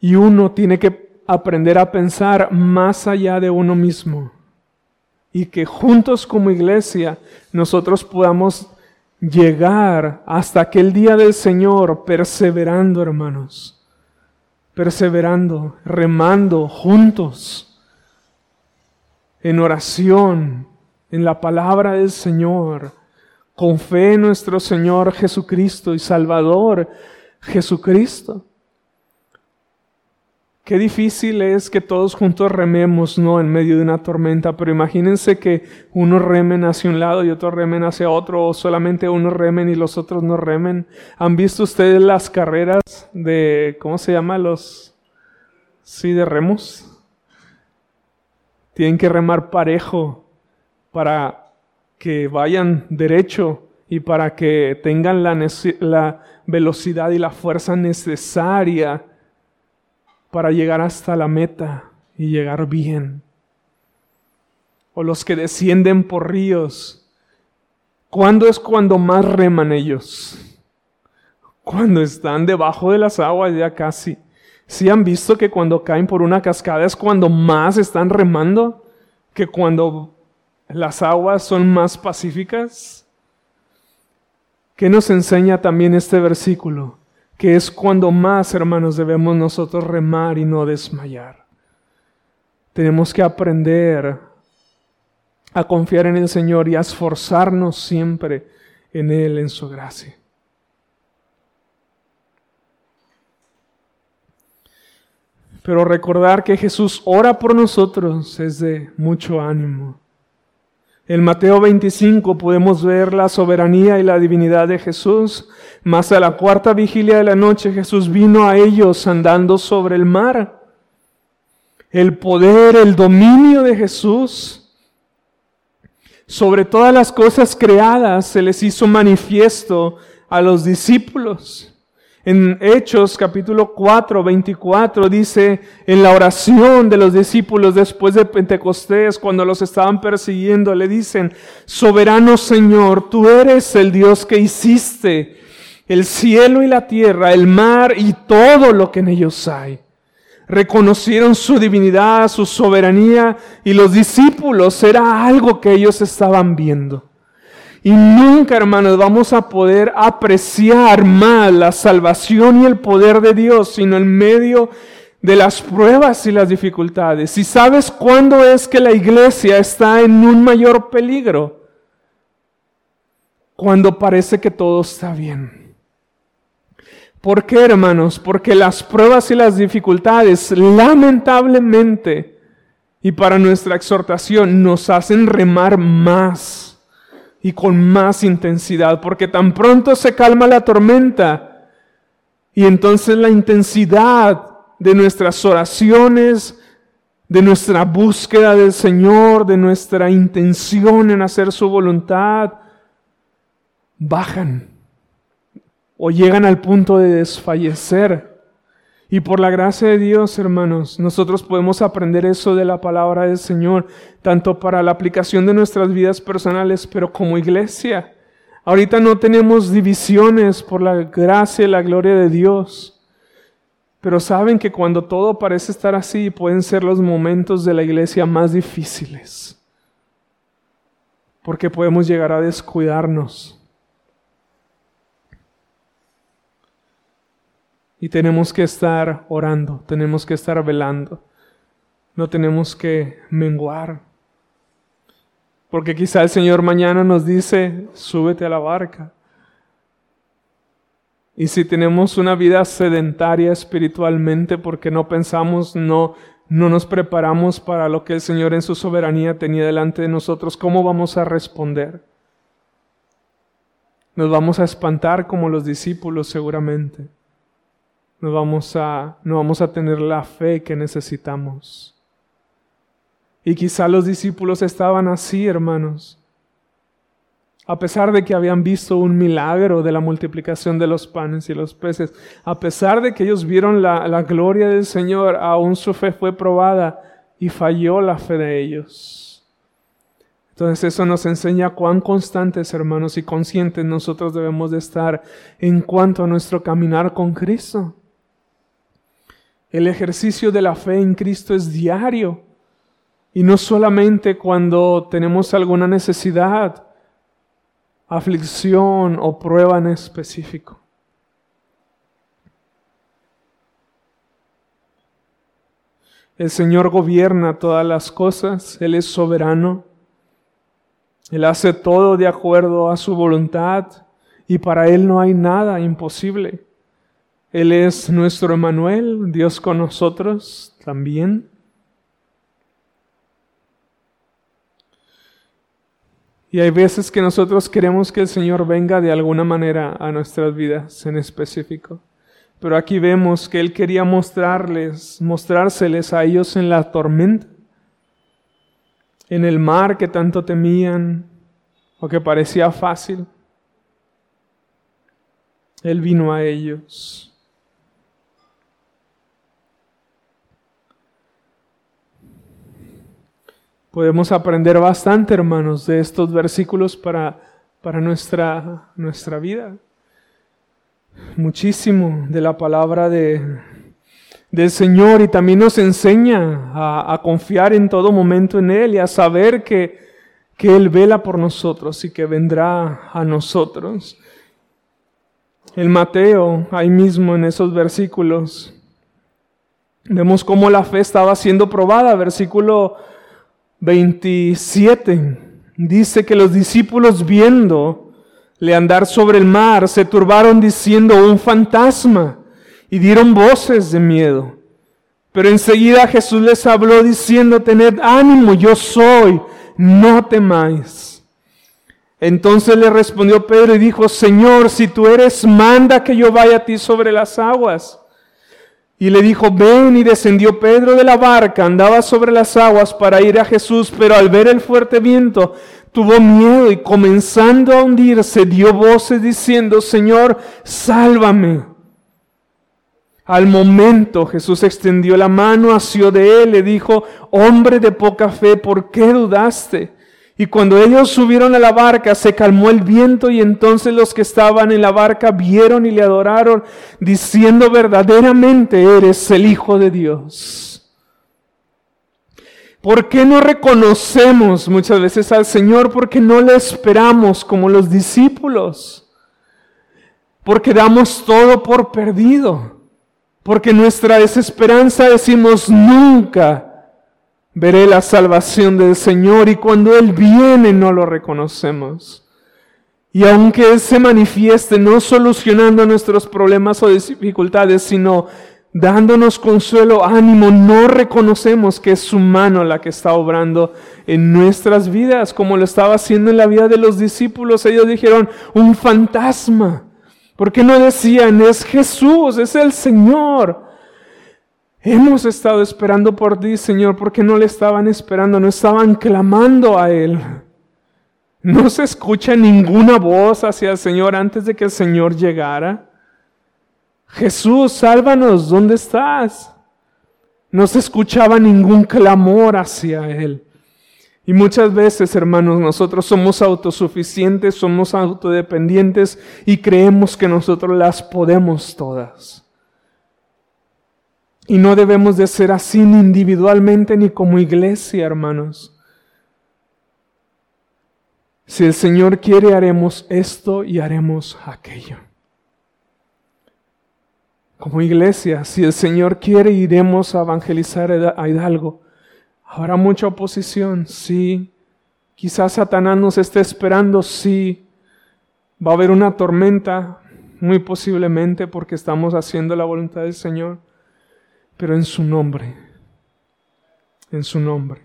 Y uno tiene que aprender a pensar más allá de uno mismo. Y que juntos como iglesia nosotros podamos llegar hasta aquel día del Señor perseverando, hermanos. perseverando, remando juntos, en oración, en la palabra del Señor, con fe en nuestro Señor Jesucristo y Salvador Jesucristo. Qué difícil es que todos juntos rememos, ¿no? En medio de una tormenta, pero imagínense que uno remen hacia un lado y otro remen hacia otro, o solamente uno remen y los otros no remen. ¿Han visto ustedes las carreras de, ¿cómo se llama? Los, sí, de remos. Tienen que remar parejo para que vayan derecho y para que tengan la, la velocidad y la fuerza necesaria para llegar hasta la meta y llegar bien. O los que descienden por ríos. ¿Cuándo es cuando más reman ellos? Cuando están debajo de las aguas ya casi. ¿Sí han visto que cuando caen por una cascada es cuando más están remando? Que cuando las aguas son más pacíficas. ¿Qué nos enseña también este versículo? Que es cuando más, hermanos, debemos nosotros remar y no desmayar. Tenemos que aprender a confiar en el Señor y a esforzarnos siempre en Él, en su gracia. Pero recordar que Jesús ora por nosotros es de mucho ánimo. En Mateo 25 podemos ver la soberanía y la divinidad de Jesús. Más a la cuarta vigilia de la noche Jesús vino a ellos andando sobre el mar. El poder, el dominio de Jesús sobre todas las cosas creadas se les hizo manifiesto a los discípulos. En Hechos capítulo 4, 24 dice, en la oración de los discípulos después de Pentecostés, cuando los estaban persiguiendo, le dicen, soberano Señor, tú eres el Dios que hiciste el cielo y la tierra, el mar y todo lo que en ellos hay. Reconocieron su divinidad, su soberanía y los discípulos era algo que ellos estaban viendo. Y nunca, hermanos, vamos a poder apreciar más la salvación y el poder de Dios, sino en medio de las pruebas y las dificultades. ¿Y sabes cuándo es que la iglesia está en un mayor peligro? Cuando parece que todo está bien. ¿Por qué, hermanos? Porque las pruebas y las dificultades, lamentablemente, y para nuestra exhortación, nos hacen remar más y con más intensidad, porque tan pronto se calma la tormenta y entonces la intensidad de nuestras oraciones, de nuestra búsqueda del Señor, de nuestra intención en hacer su voluntad, bajan o llegan al punto de desfallecer. Y por la gracia de Dios, hermanos, nosotros podemos aprender eso de la palabra del Señor, tanto para la aplicación de nuestras vidas personales, pero como iglesia. Ahorita no tenemos divisiones por la gracia y la gloria de Dios. Pero saben que cuando todo parece estar así, pueden ser los momentos de la iglesia más difíciles. Porque podemos llegar a descuidarnos Y tenemos que estar orando, tenemos que estar velando, no tenemos que menguar. Porque quizá el Señor mañana nos dice, súbete a la barca. Y si tenemos una vida sedentaria espiritualmente porque no pensamos, no, no nos preparamos para lo que el Señor en su soberanía tenía delante de nosotros, ¿cómo vamos a responder? Nos vamos a espantar como los discípulos seguramente no vamos a, no vamos a tener la fe que necesitamos. Y quizá los discípulos estaban así, hermanos. A pesar de que habían visto un milagro de la multiplicación de los panes y los peces, a pesar de que ellos vieron la, la gloria del Señor, aún su fe fue probada y falló la fe de ellos. Entonces eso nos enseña cuán constantes, hermanos, y conscientes nosotros debemos de estar en cuanto a nuestro caminar con Cristo. El ejercicio de la fe en Cristo es diario y no solamente cuando tenemos alguna necesidad, aflicción o prueba en específico. El Señor gobierna todas las cosas, Él es soberano, Él hace todo de acuerdo a su voluntad y para Él no hay nada imposible. Él es nuestro Emanuel, Dios con nosotros también. Y hay veces que nosotros queremos que el Señor venga de alguna manera a nuestras vidas en específico. Pero aquí vemos que Él quería mostrarles, mostrárseles a ellos en la tormenta, en el mar que tanto temían o que parecía fácil. Él vino a ellos. Podemos aprender bastante, hermanos, de estos versículos para, para nuestra, nuestra vida. Muchísimo de la palabra de, del Señor y también nos enseña a, confiar en todo momento en Él y a saber que, que Él vela por nosotros y que vendrá a nosotros. El Mateo, ahí mismo en esos versículos, vemos cómo la fe estaba siendo probada. Versículo 27 dice que los discípulos viéndole andar sobre el mar se turbaron diciendo un fantasma y dieron voces de miedo. Pero enseguida Jesús les habló diciendo, tened ánimo, yo soy, no temáis. Entonces le respondió Pedro y dijo, Señor, si tú eres, manda que yo vaya a ti sobre las aguas. Y le dijo, ven y descendió Pedro de la barca, andaba sobre las aguas para ir a Jesús, pero al ver el fuerte viento tuvo miedo y comenzando a hundirse dio voces diciendo, Señor, sálvame. Al momento Jesús extendió la mano, asió de él, le dijo, hombre de poca fe, ¿por qué dudaste? Y cuando ellos subieron a la barca, se calmó el viento y entonces los que estaban en la barca vieron y le adoraron, diciendo verdaderamente eres el Hijo de Dios. ¿Por qué no reconocemos muchas veces al Señor? Porque no le esperamos como los discípulos. Porque damos todo por perdido. Porque nuestra desesperanza decimos nunca veré la salvación del Señor y cuando Él viene no lo reconocemos. Y aunque Él se manifieste no solucionando nuestros problemas o dificultades, sino dándonos consuelo, ánimo, no reconocemos que es su mano la que está obrando en nuestras vidas, como lo estaba haciendo en la vida de los discípulos. Ellos dijeron, un fantasma. ¿Por qué no decían, es Jesús, es el Señor? Hemos estado esperando por ti, Señor, porque no le estaban esperando, no estaban clamando a Él. No se escucha ninguna voz hacia el Señor antes de que el Señor llegara. Jesús, sálvanos, ¿dónde estás? No se escuchaba ningún clamor hacia Él. Y muchas veces, hermanos, nosotros somos autosuficientes, somos autodependientes y creemos que nosotros las podemos todas. Y no debemos de ser así ni individualmente ni como iglesia, hermanos. Si el Señor quiere, haremos esto y haremos aquello. Como iglesia, si el Señor quiere, iremos a evangelizar a Hidalgo. Habrá mucha oposición, sí. Quizás Satanás nos esté esperando, sí. Va a haber una tormenta, muy posiblemente, porque estamos haciendo la voluntad del Señor pero en su nombre, en su nombre.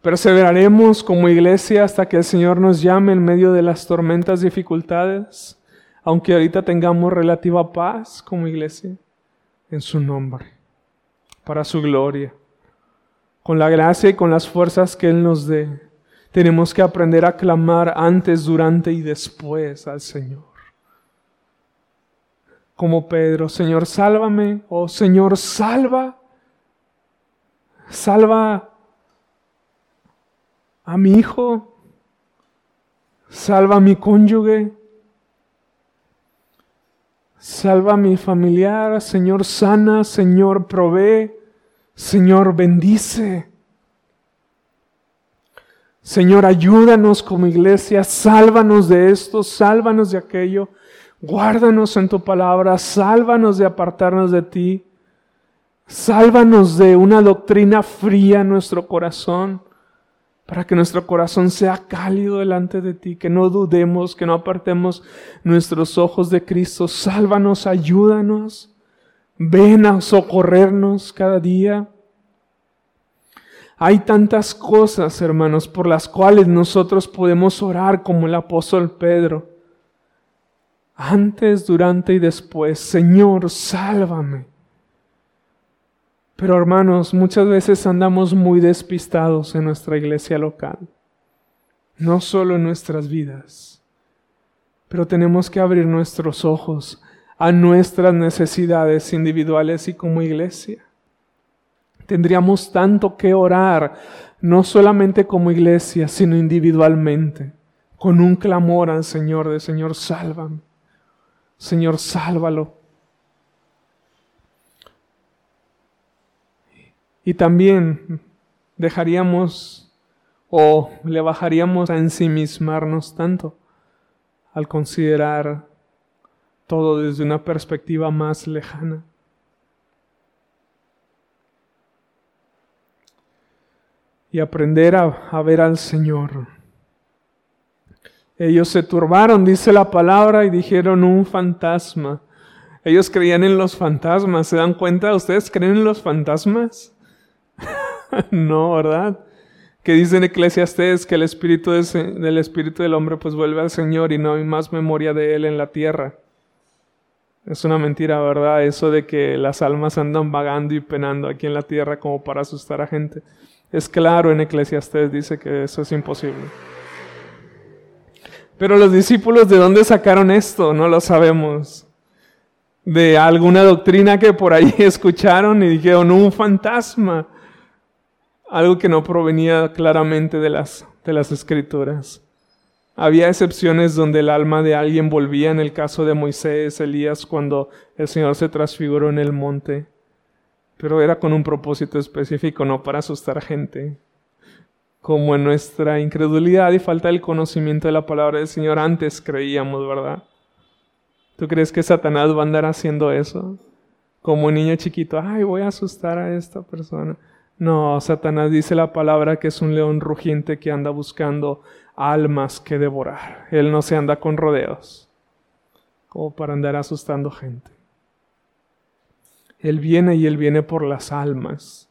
Perseveraremos como iglesia hasta que el Señor nos llame en medio de las tormentas, dificultades, aunque ahorita tengamos relativa paz como iglesia, en su nombre, para su gloria, con la gracia y con las fuerzas que Él nos dé. Tenemos que aprender a clamar antes, durante y después al Señor como Pedro, Señor, sálvame, oh Señor, salva, salva a mi hijo, salva a mi cónyuge, salva a mi familiar, Señor, sana, Señor, provee, Señor, bendice. Señor, ayúdanos como iglesia, sálvanos de esto, sálvanos de aquello. Guárdanos en tu palabra, sálvanos de apartarnos de ti. Sálvanos de una doctrina fría en nuestro corazón, para que nuestro corazón sea cálido delante de ti, que no dudemos, que no apartemos nuestros ojos de Cristo. Sálvanos, ayúdanos, ven a socorrernos cada día. Hay tantas cosas, hermanos, por las cuales nosotros podemos orar como el apóstol Pedro. Antes, durante y después, Señor, sálvame. Pero hermanos, muchas veces andamos muy despistados en nuestra iglesia local, no solo en nuestras vidas, pero tenemos que abrir nuestros ojos a nuestras necesidades individuales y como iglesia. Tendríamos tanto que orar, no solamente como iglesia, sino individualmente, con un clamor al Señor de Señor, sálvame, Señor, sálvalo. Y también dejaríamos o le bajaríamos a ensimismarnos tanto al considerar todo desde una perspectiva más lejana. Y aprender a, a, ver al Señor. Ellos se turbaron, dice la palabra, y dijeron un fantasma. Ellos creían en los fantasmas. ¿Se dan cuenta? ¿Ustedes creen en los fantasmas? <laughs> no, ¿verdad? Que dice en Eclesiastes que el espíritu del espíritu del hombre pues vuelve al Señor y no hay más memoria de él en la tierra. Es una mentira, ¿verdad? Eso de que las almas andan vagando y penando aquí en la tierra como para asustar a gente. Es claro en Eclesiastes dice que eso es imposible. Pero los discípulos de dónde sacaron esto? No lo sabemos. De alguna doctrina que por ahí <laughs> escucharon y dijeron un fantasma algo que no provenía claramente de las, de las escrituras. Había excepciones donde el alma de alguien volvía, en el caso de Moisés, Elías, cuando el Señor se transfiguró en el monte, pero era con un propósito específico, no para asustar gente. Como en nuestra incredulidad y falta del conocimiento de la palabra del Señor antes creíamos, ¿verdad? ¿Tú crees que Satanás va a andar haciendo eso? Como un niño chiquito, ay, voy a asustar a esta persona. No, Satanás dice la palabra que es un león rugiente que anda buscando almas que devorar. Él no se anda con rodeos, como para andar asustando gente. Él viene y él viene por las almas,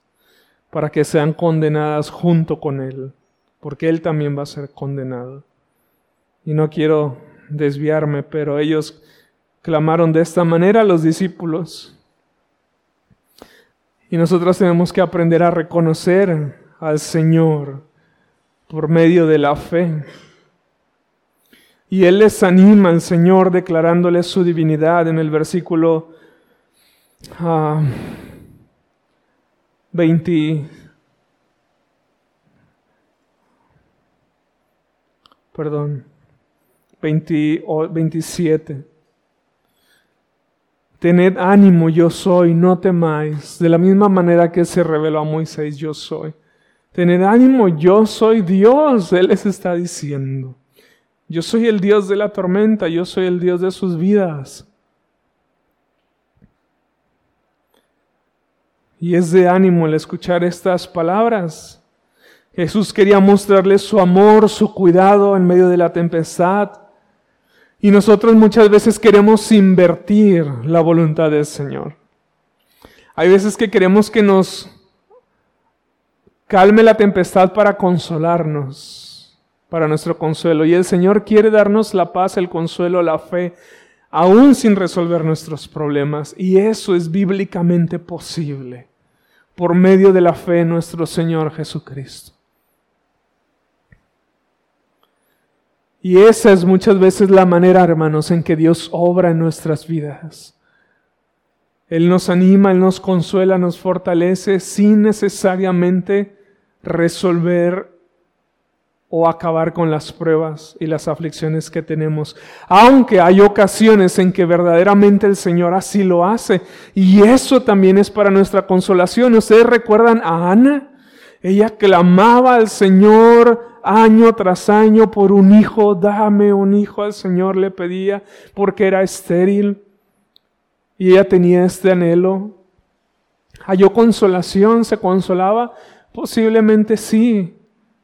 para que sean condenadas junto con él, porque él también va a ser condenado. Y no quiero desviarme, pero ellos clamaron de esta manera a los discípulos. Y nosotros tenemos que aprender a reconocer al Señor por medio de la fe. Y Él les anima al Señor declarándoles su divinidad en el versículo 20. Ah, perdón, 20, 27. Tened ánimo, yo soy, no temáis. De la misma manera que se reveló a Moisés, yo soy. Tened ánimo, yo soy Dios, Él les está diciendo. Yo soy el Dios de la tormenta, yo soy el Dios de sus vidas. Y es de ánimo el escuchar estas palabras. Jesús quería mostrarles su amor, su cuidado en medio de la tempestad. Y nosotros muchas veces queremos invertir la voluntad del Señor. Hay veces que queremos que nos calme la tempestad para consolarnos, para nuestro consuelo. Y el Señor quiere darnos la paz, el consuelo, la fe, aún sin resolver nuestros problemas. Y eso es bíblicamente posible por medio de la fe en nuestro Señor Jesucristo. Y esa es muchas veces la manera, hermanos, en que Dios obra en nuestras vidas. Él nos anima, Él nos consuela, nos fortalece sin necesariamente resolver o acabar con las pruebas y las aflicciones que tenemos. Aunque hay ocasiones en que verdaderamente el Señor así lo hace. Y eso también es para nuestra consolación. ¿Ustedes recuerdan a Ana? Ella clamaba al Señor año tras año por un hijo, dame un hijo al Señor le pedía porque era estéril y ella tenía este anhelo. ¿Halló consolación? ¿Se consolaba? Posiblemente sí,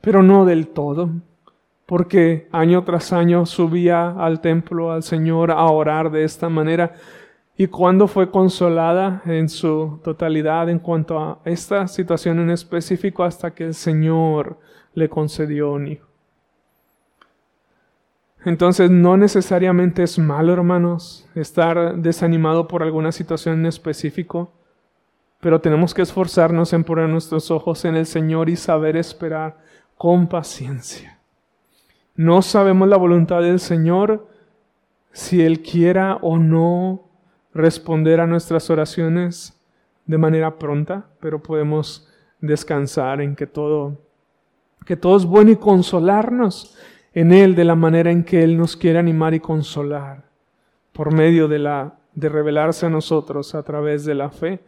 pero no del todo, porque año tras año subía al templo al Señor a orar de esta manera. ¿Y cuando fue consolada en su totalidad en cuanto a esta situación en específico hasta que el Señor le concedió un hijo? Entonces no necesariamente es malo, hermanos, estar desanimado por alguna situación en específico, pero tenemos que esforzarnos en poner nuestros ojos en el Señor y saber esperar con paciencia. No sabemos la voluntad del Señor si Él quiera o no responder a nuestras oraciones de manera pronta, pero podemos descansar en que todo, que todo es bueno y consolarnos en Él de la manera en que Él nos quiere animar y consolar por medio de la de revelarse a nosotros a través de la fe.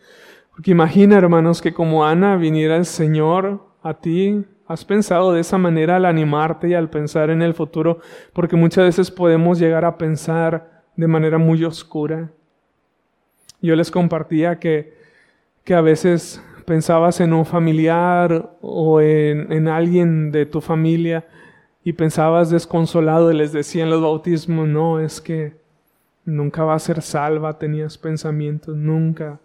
Porque imagina, hermanos, que como Ana viniera el Señor a ti, has pensado de esa manera al animarte y al pensar en el futuro, porque muchas veces podemos llegar a pensar de manera muy oscura. Yo les compartía que, que a veces pensabas en un familiar o en, en alguien de tu familia y pensabas desconsolado y les decían los bautismos, no, es que nunca va a ser salva, tenías pensamientos, nunca.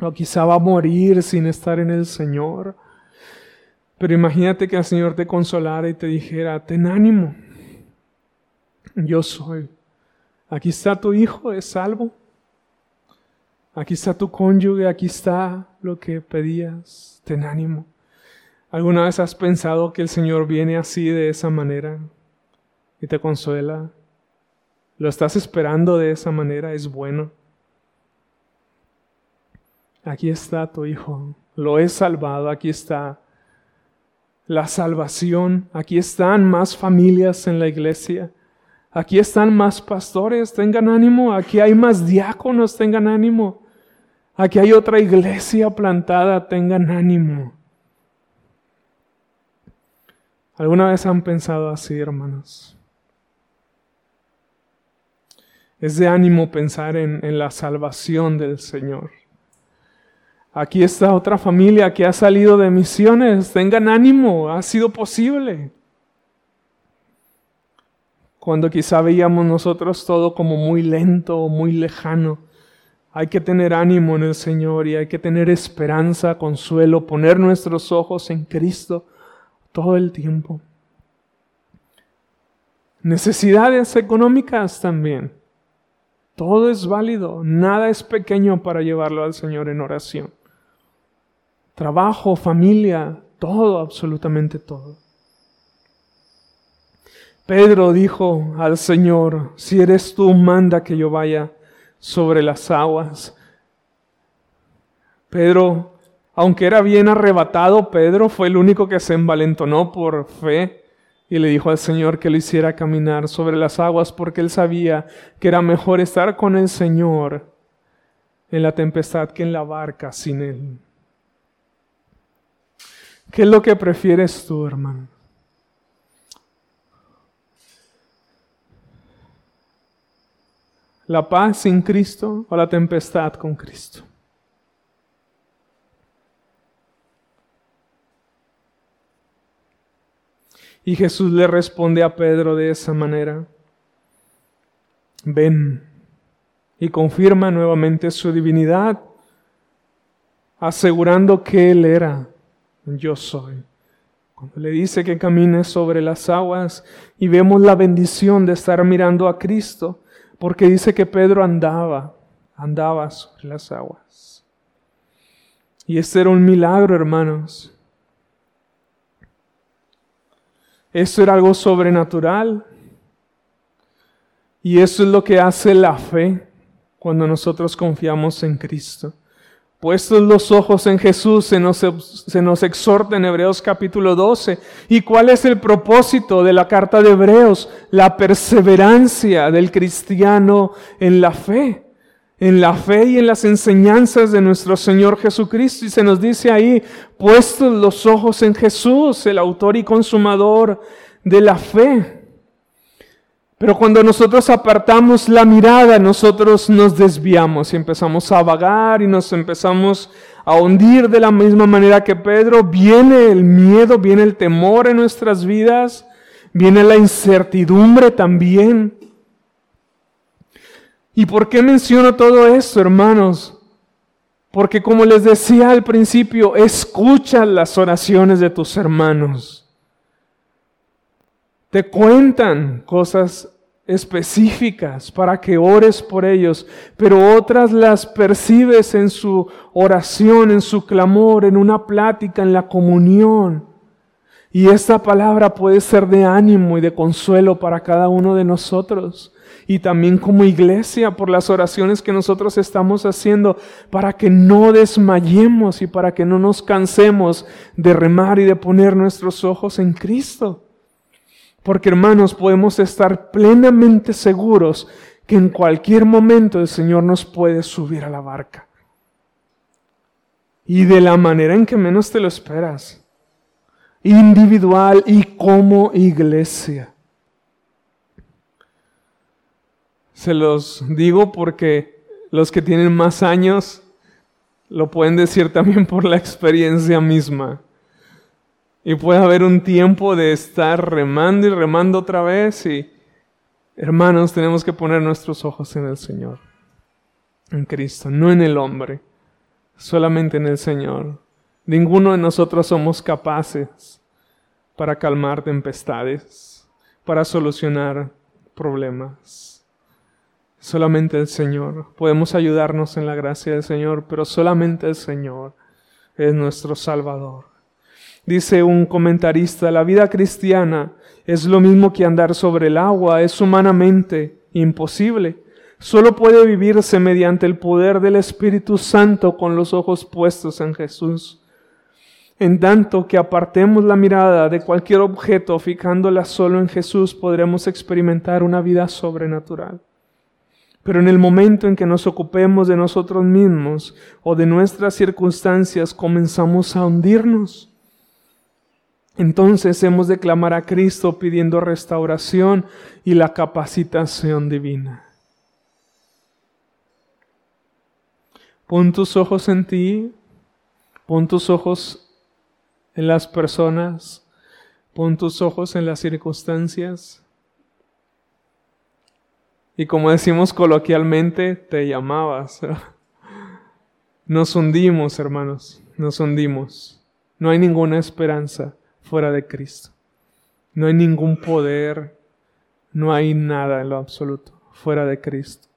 O quizá va a morir sin estar en el Señor. Pero imagínate que el Señor te consolara y te dijera, ten ánimo, yo soy. Aquí está tu hijo, es salvo. Aquí está tu cónyuge, aquí está lo que pedías, ten ánimo. ¿Alguna vez has pensado que el Señor viene así de esa manera y te consuela? ¿Lo estás esperando de esa manera? Es bueno. Aquí está tu Hijo, lo he salvado, aquí está la salvación, aquí están más familias en la iglesia, aquí están más pastores, tengan ánimo, aquí hay más diáconos, tengan ánimo, aquí hay otra iglesia plantada, tengan ánimo. ¿Alguna vez han pensado así, hermanos? Es de ánimo pensar en, la salvación del Señor. Aquí está otra familia que ha salido de misiones. Tengan ánimo, ha sido posible. Cuando quizá veíamos nosotros todo como muy lento, muy lejano. Hay que tener ánimo en el Señor y hay que tener esperanza, consuelo, poner nuestros ojos en Cristo todo el tiempo. Necesidades económicas también. Todo es válido, nada es pequeño para llevarlo al Señor en oración. Trabajo, familia, todo, absolutamente todo. Pedro dijo al Señor, si eres tú, manda que yo vaya sobre las aguas. Pedro aunque era bien arrebatado, Pedro fue el único que se envalentonó por fe y le dijo al Señor que lo hiciera caminar sobre las aguas porque él sabía que era mejor estar con el Señor en la tempestad que en la barca sin él. ¿Qué es lo que prefieres tú, hermano? ¿La paz sin Cristo o la tempestad con Cristo? Y Jesús le responde a Pedro de esa manera, ven y confirma nuevamente su divinidad, asegurando que Él era, yo soy. Cuando le dice que camine sobre las aguas y vemos la bendición de estar mirando a Cristo, porque dice que Pedro andaba, andaba sobre las aguas. Y este era un milagro, hermanos. Esto era algo sobrenatural. Y eso es lo que hace la fe cuando nosotros confiamos en Cristo. Puestos los ojos en Jesús, se nos, se nos exhorta en Hebreos capítulo 12. ¿Y cuál es el propósito de la carta de Hebreos? La perseverancia del cristiano en la fe en la fe y en las enseñanzas de nuestro Señor Jesucristo. Y se nos dice ahí, puestos los ojos en Jesús, el autor y consumador de la fe. Pero cuando nosotros apartamos la mirada, nosotros nos desviamos y empezamos a vagar y nos empezamos a hundir de la misma manera que Pedro. Viene el miedo, viene el temor en nuestras vidas, viene la incertidumbre también. ¿Y por qué menciono todo esto, hermanos? Porque como les decía al principio, escucha las oraciones de tus hermanos te cuentan cosas específicas para que ores por ellos, pero otras las percibes en su oración, en su clamor, en una plática, en la comunión. Y esta palabra puede ser de ánimo y de consuelo para cada uno de nosotros. Y también como iglesia por las oraciones que nosotros estamos haciendo para que no desmayemos y para que no nos cansemos de remar y de poner nuestros ojos en Cristo. Porque hermanos, podemos estar plenamente seguros que en cualquier momento el Señor nos puede subir a la barca. Y de la manera en que menos te lo esperas. Individual y como iglesia. Se los digo porque los que tienen más años lo pueden decir también por la experiencia misma. Y puede haber un tiempo de estar remando y remando otra vez y hermanos, tenemos que poner nuestros ojos en el Señor, en Cristo, no en el hombre, solamente en el Señor. Ninguno de nosotros somos capaces para calmar tempestades, para solucionar problemas. Solamente el Señor. Podemos ayudarnos en la gracia del Señor, pero solamente el Señor es nuestro Salvador. Dice un comentarista, la vida cristiana es lo mismo que andar sobre el agua, es humanamente imposible. Solo puede vivirse mediante el poder del Espíritu Santo con los ojos puestos en Jesús. En tanto que apartemos la mirada de cualquier objeto fijándola solo en Jesús, podremos experimentar una vida sobrenatural. Pero en el momento en que nos ocupemos de nosotros mismos o de nuestras circunstancias, comenzamos a hundirnos entonces hemos de clamar a Cristo pidiendo restauración y la capacitación divina. Pon tus ojos en ti, pon tus ojos en las personas, pon tus ojos en las circunstancias. Y como decimos coloquialmente, te llamabas. <laughs> Nos hundimos, hermanos, nos hundimos. No hay ninguna esperanza fuera de Cristo. No hay ningún poder, no hay nada en lo absoluto fuera de Cristo.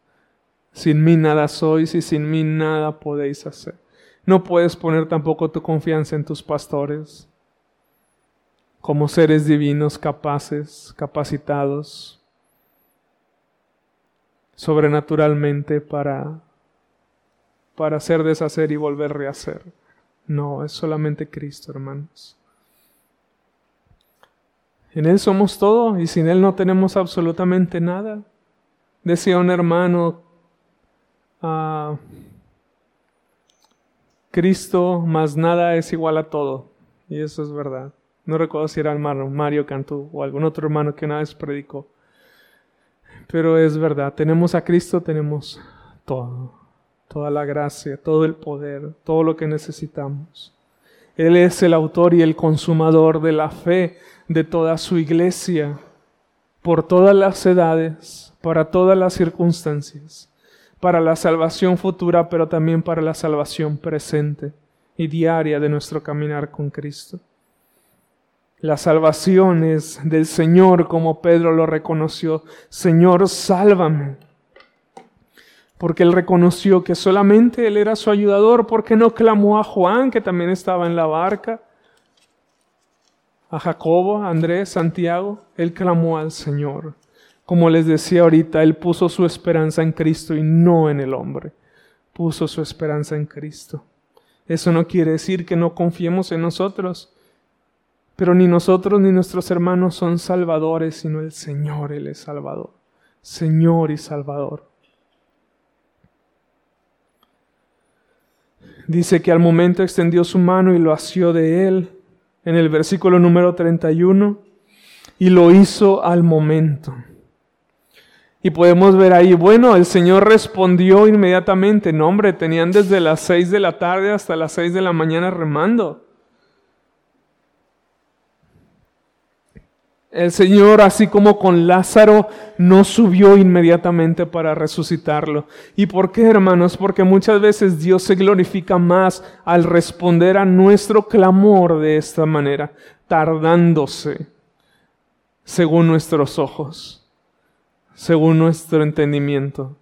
Sin mí nada sois y sin mí nada podéis hacer. No puedes poner tampoco tu confianza en tus pastores como seres divinos capaces, capacitados sobrenaturalmente para para hacer deshacer y volver a rehacer. No, es solamente Cristo, hermanos. En Él somos todo y sin Él no tenemos absolutamente nada. Decía un hermano, ah, Cristo más nada es igual a todo. Y eso es verdad. No recuerdo si era el hermano Mario Cantú o algún otro hermano que una vez predicó. Pero es verdad, tenemos a Cristo, tenemos todo. Toda la gracia, todo el poder, todo lo que necesitamos. Él es el autor y el consumador de la fe de toda su iglesia, por todas las edades, para todas las circunstancias, para la salvación futura, pero también para la salvación presente y diaria de nuestro caminar con Cristo. La salvación es del Señor, como Pedro lo reconoció. Señor, sálvame. Porque él reconoció que solamente él era su ayudador, porque no clamó a Juan, que también estaba en la barca, a Jacobo, a Andrés, Santiago, él clamó al Señor. Como les decía ahorita, él puso su esperanza en Cristo y no en el hombre. Puso su esperanza en Cristo. Eso no quiere decir que no confiemos en nosotros, pero ni nosotros ni nuestros hermanos son salvadores, sino el Señor, Él es Salvador. Señor y Salvador. Dice que al momento extendió su mano y lo asió de él en el versículo número 31, y lo hizo al momento. Y podemos ver ahí, bueno, el Señor respondió inmediatamente, no hombre, tenían desde las seis de la tarde hasta las seis de la mañana remando. El Señor, así como con Lázaro, no subió inmediatamente para resucitarlo. ¿Y por qué, hermanos? Porque muchas veces Dios se glorifica más al responder a nuestro clamor de esta manera, tardándose, según nuestros ojos, según nuestro entendimiento.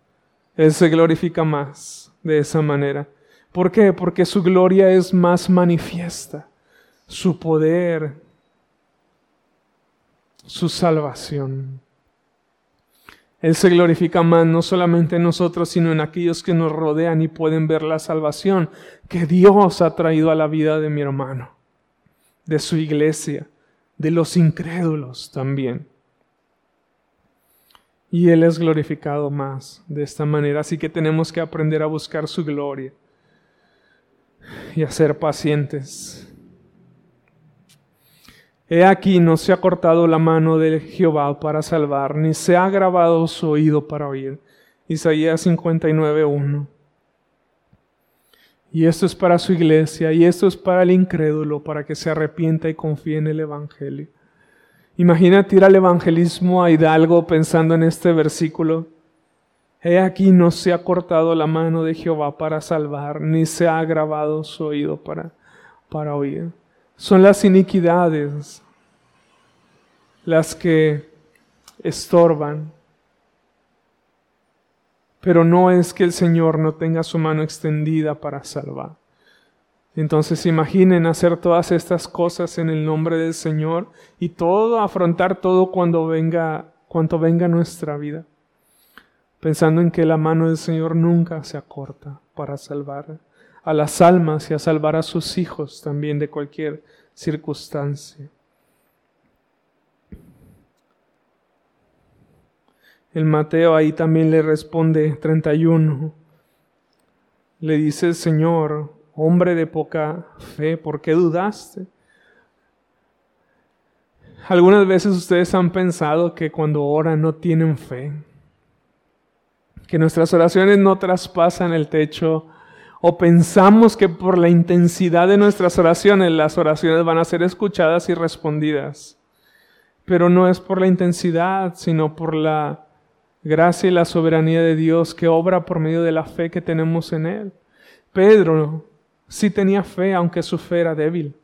Él se glorifica más de esa manera. ¿Por qué? Porque su gloria es más manifiesta, su poder, su salvación. Él se glorifica más no solamente en nosotros, sino en aquellos que nos rodean y pueden ver la salvación que Dios ha traído a la vida de mi hermano, de su iglesia, de los incrédulos también. Y Él es glorificado más de esta manera, así que tenemos que aprender a buscar su gloria y a ser pacientes He aquí no se ha cortado la mano de Jehová para salvar, ni se ha grabado su oído para oír. Isaías 59.1. Y esto es para su iglesia, y esto es para el incrédulo, para que se arrepienta y confíe en el Evangelio. Imagínate ir al evangelismo a Hidalgo pensando en este versículo. He aquí no se ha cortado la mano de Jehová para salvar, ni se ha grabado su oído para, para oír son las iniquidades las que estorban. Pero no es que el Señor no tenga su mano extendida para salvar. Entonces imaginen hacer todas estas cosas en el nombre del Señor y todo, afrontar todo cuando venga, cuando venga nuestra vida, pensando en que la mano del Señor nunca se acorta para salvar a las almas y a salvar a sus hijos también de cualquier circunstancia. El Mateo ahí también le responde 31. Le dice Señor, hombre de poca fe, ¿por qué dudaste? Algunas veces ustedes han pensado que cuando oran no tienen fe, que nuestras oraciones no traspasan el techo o pensamos que por la intensidad de nuestras oraciones las oraciones van a ser escuchadas y respondidas. Pero no es por la intensidad, sino por la gracia y la soberanía de Dios que obra por medio de la fe que tenemos en Él. Pedro sí tenía fe, aunque su fe era débil.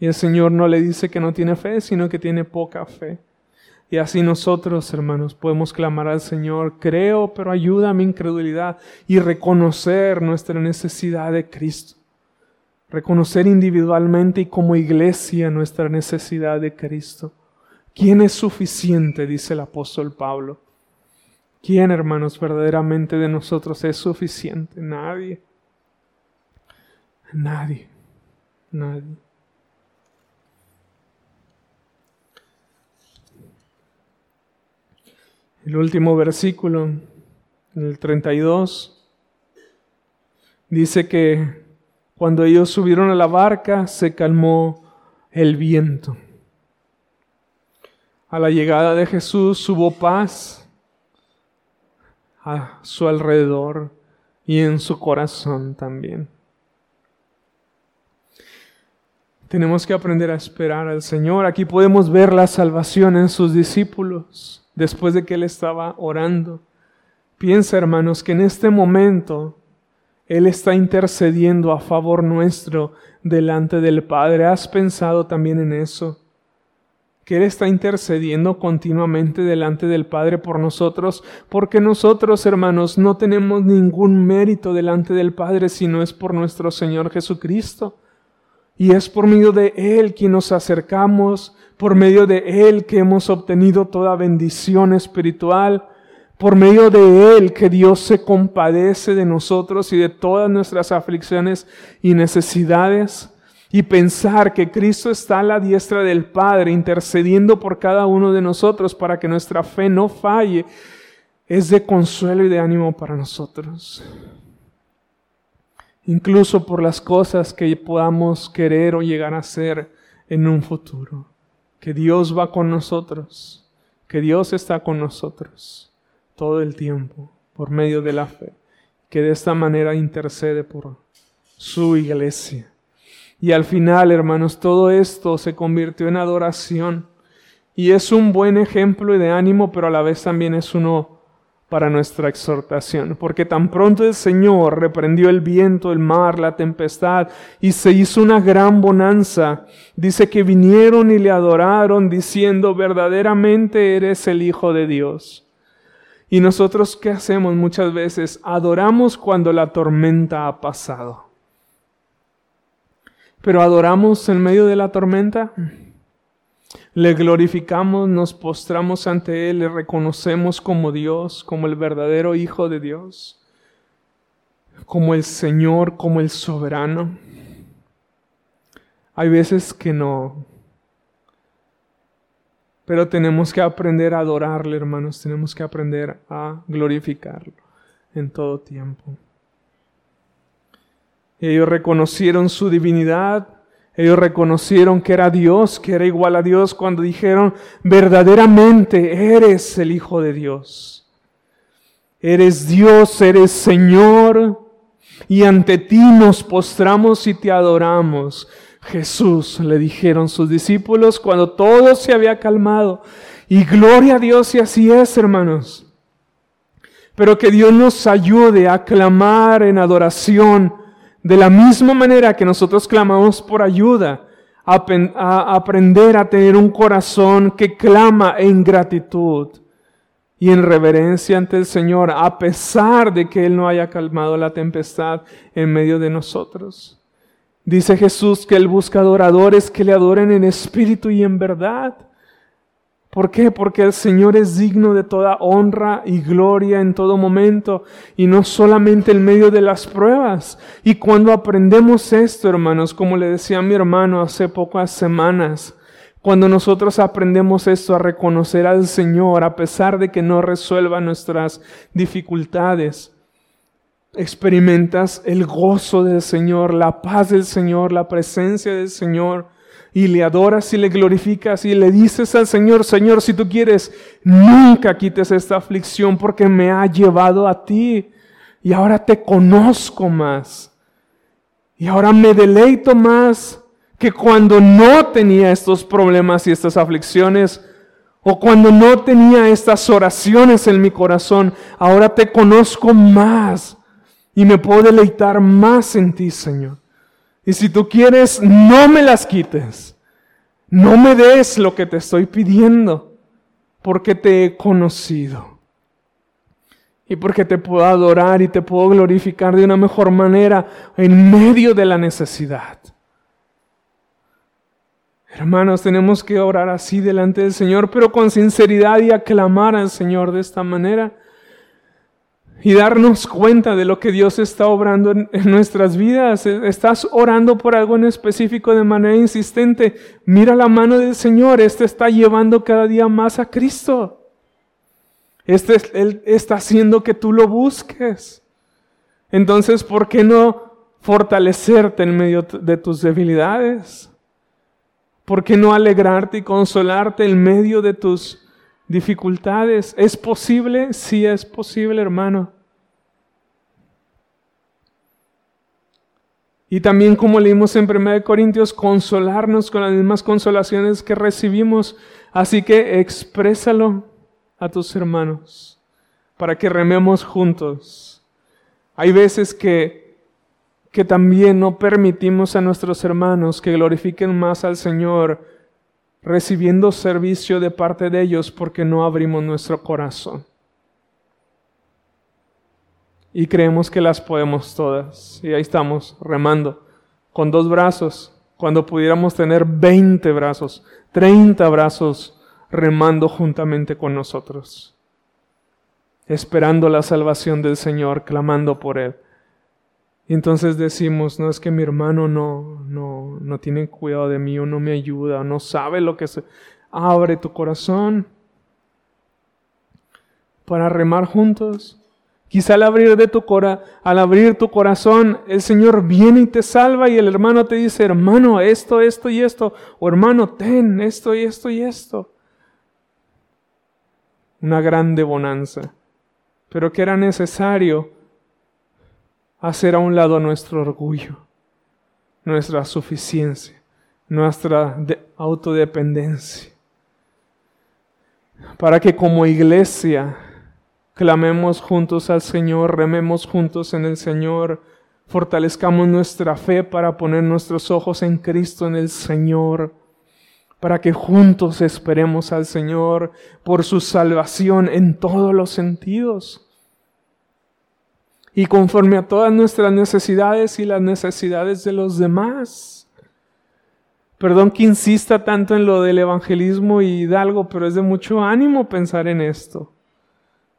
Y el Señor no le dice que no tiene fe, sino que tiene poca fe. Y así nosotros, hermanos, podemos clamar al Señor, creo, pero ayuda a mi incredulidad y reconocer nuestra necesidad de Cristo. Reconocer individualmente y como iglesia nuestra necesidad de Cristo. ¿Quién es suficiente? dice el apóstol Pablo. ¿Quién, hermanos, verdaderamente de nosotros es suficiente? Nadie. Nadie. Nadie. El último versículo, el 32, dice que cuando ellos subieron a la barca se calmó el viento. A la llegada de Jesús hubo paz a su alrededor y en su corazón también. Tenemos que aprender a esperar al Señor. Aquí podemos ver la salvación en sus discípulos después de que él estaba orando. Piensa, hermanos, que en este momento Él está intercediendo a favor nuestro delante del Padre. ¿Has pensado también en eso? Que Él está intercediendo continuamente delante del Padre por nosotros, porque nosotros, hermanos, no tenemos ningún mérito delante del Padre si no es por nuestro Señor Jesucristo. Y es por medio de Él que nos acercamos por medio de Él que hemos obtenido toda bendición espiritual, por medio de Él que Dios se compadece de nosotros y de todas nuestras aflicciones y necesidades, y pensar que Cristo está a la diestra del Padre intercediendo por cada uno de nosotros para que nuestra fe no falle, es de consuelo y de ánimo para nosotros. Incluso por las cosas que podamos querer o llegar a ser en un futuro que Dios va con nosotros, que Dios está con nosotros, todo el tiempo por medio de la fe, que de esta manera intercede por su iglesia. Y al final, hermanos, todo esto se convirtió en adoración. Y es un buen ejemplo y de ánimo, pero a la vez también es uno para nuestra exhortación, porque tan pronto el Señor reprendió el viento, el mar, la tempestad, y se hizo una gran bonanza, dice que vinieron y le adoraron diciendo, verdaderamente eres el Hijo de Dios. Y nosotros, ¿qué hacemos muchas veces? Adoramos cuando la tormenta ha pasado. Pero adoramos en medio de la tormenta. Le glorificamos, nos postramos ante Él, le reconocemos como Dios, como el verdadero Hijo de Dios, como el Señor, como el soberano. Hay veces que no. Pero tenemos que aprender a adorarle, hermanos, tenemos que aprender a glorificarlo en todo tiempo. Ellos reconocieron su divinidad, ellos reconocieron que era Dios, que era igual a Dios cuando dijeron, verdaderamente eres el Hijo de Dios. Eres Dios, eres Señor, y ante ti nos postramos y te adoramos. Jesús, le dijeron sus discípulos cuando todo se había calmado. Y gloria a Dios y así es, hermanos. Pero que Dios nos ayude a clamar en adoración de la misma manera que nosotros clamamos por ayuda, a, aprender a tener un corazón que clama en gratitud y en reverencia ante el Señor, a pesar de que Él no haya calmado la tempestad en medio de nosotros. Dice Jesús que Él busca adoradores que le adoren en espíritu y en verdad. ¿Por qué? Porque el Señor es digno de toda honra y gloria en todo momento y no solamente en medio de las pruebas. Y cuando aprendemos esto, hermanos, como le decía mi hermano hace pocas semanas, cuando nosotros aprendemos esto a reconocer al Señor a pesar de que no resuelva nuestras dificultades, experimentas el gozo del Señor, la paz del Señor, la presencia del Señor y le adoras y le glorificas y le dices al Señor, Señor, si tú quieres, nunca quites esta aflicción porque me ha llevado a ti y ahora te conozco más. Y ahora me deleito más que cuando no tenía estos problemas y estas aflicciones, o cuando no tenía estas oraciones en mi corazón, ahora te conozco más y me puedo deleitar más en ti, Señor. Y si tú quieres, no me las quites. No me des lo que te estoy pidiendo, porque te he conocido. Y porque te puedo adorar y te puedo glorificar de una mejor manera en medio de la necesidad. Hermanos, tenemos que orar así delante del Señor, pero con sinceridad y aclamar al Señor de esta manera y darnos cuenta de lo que Dios está obrando en, nuestras vidas. Estás orando por algo en específico de manera insistente. Mira la mano del Señor. Este está llevando cada día más a Cristo. Este, Él está haciendo que tú lo busques. Entonces, ¿por qué no fortalecerte en medio de tus debilidades? ¿Por qué no alegrarte y consolarte en medio de tus dificultades. ¿Es posible? Sí es posible, hermano. Y también como leímos en 1 Corintios, consolarnos con las mismas consolaciones que recibimos. Así que exprésalo a tus hermanos para que rememos juntos. Hay veces que, que también no permitimos a nuestros hermanos que glorifiquen más al Señor recibiendo servicio de parte de ellos porque no abrimos nuestro corazón. Y creemos que las podemos todas. Y ahí estamos, remando, con dos brazos, cuando pudiéramos tener 20 brazos, 30 brazos, remando juntamente con nosotros, esperando la salvación del Señor, clamando por Él. Y entonces decimos, no es que mi hermano no, no, no tiene cuidado de mí o no me ayuda o no sabe lo que es. Abre tu corazón para remar juntos. Quizá al abrir, de tu cora, al abrir tu corazón, el Señor viene y te salva y el hermano te dice, hermano, esto, esto y esto, o hermano, ten esto y esto y esto. Una grande bonanza pero que era necesario hacer a un lado nuestro orgullo, nuestra suficiencia, nuestra autodependencia, para que como iglesia clamemos juntos al Señor, rememos juntos en el Señor, fortalezcamos nuestra fe para poner nuestros ojos en Cristo, en el Señor, para que juntos esperemos al Señor por su salvación en todos los sentidos. Y conforme a todas nuestras necesidades y las necesidades de los demás. Perdón que insista tanto en lo del evangelismo y hidalgo, pero es de mucho ánimo pensar en esto.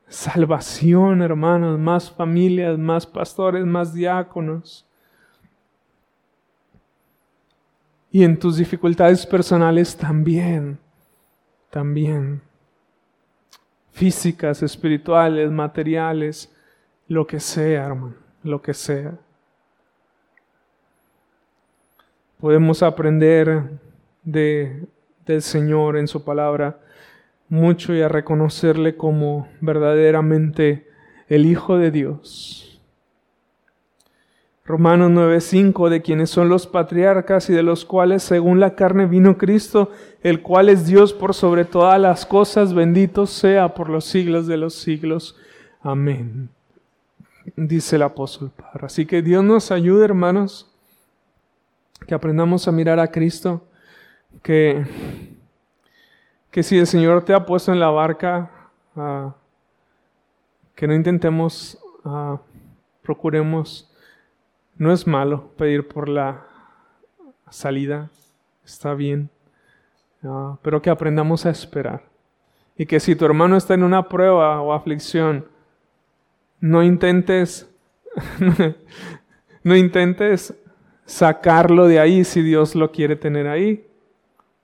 Salvación, hermanos, más familias, más pastores, más diáconos. Y en tus dificultades personales también, también. Físicas, espirituales, materiales, lo que sea, hermano, lo que sea. Podemos aprender de, del Señor en su palabra mucho y a reconocerle como verdaderamente el Hijo de Dios. Romanos 9:5, de quienes son los patriarcas y de los cuales según la carne vino Cristo, el cual es Dios por sobre todas las cosas, bendito sea por los siglos de los siglos. Amén. Dice el apóstol Padre. Así que Dios nos ayude, hermanos, que aprendamos a mirar a Cristo, que que si el Señor te ha puesto en la barca, ah, que no intentemos, ah, procuremos, no es malo pedir por la salida, está bien, ah, pero que aprendamos a esperar. Y que si tu hermano está en una prueba o aflicción, no intentes, <laughs> no intentes sacarlo de ahí si Dios lo quiere tener ahí.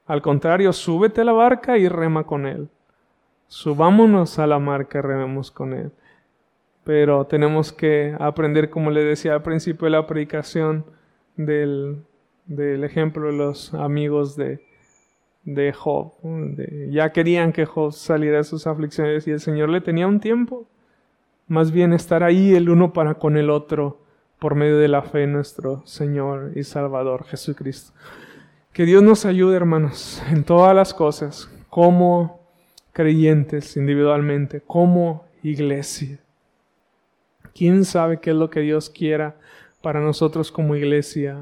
Al contrario, súbete a la barca y rema con él. Subámonos a la marca y rememos con él. Pero tenemos que aprender, como le decía al principio de la predicación, del, del ejemplo de los amigos de, de Job. ya querían que Job saliera de sus aflicciones y el Señor le tenía un tiempo. Más bien estar ahí el uno para con el otro por medio de la fe en nuestro Señor y Salvador Jesucristo. Que Dios nos ayude, hermanos, en todas las cosas, como creyentes individualmente, como iglesia. ¿Quién sabe qué es lo que Dios quiera para nosotros como iglesia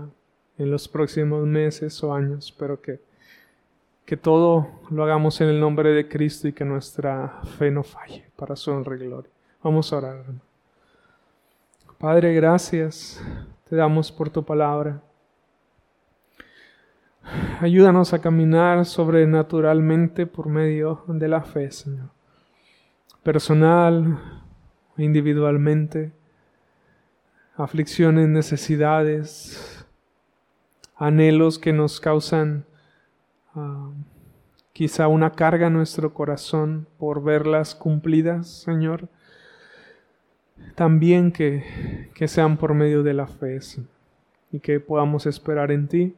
en los próximos meses o años? Pero que, que todo lo hagamos en el nombre de Cristo y que nuestra fe no falle para su honra y gloria. Vamos a orar. Padre, gracias te damos por tu palabra. Ayúdanos a caminar sobrenaturalmente por medio de la fe, Señor. Personal, individualmente, aflicciones, necesidades, anhelos que nos causan ah, quizá una carga en nuestro corazón por verlas cumplidas, Señor. También que, que sean por medio de la fe y que podamos esperar en ti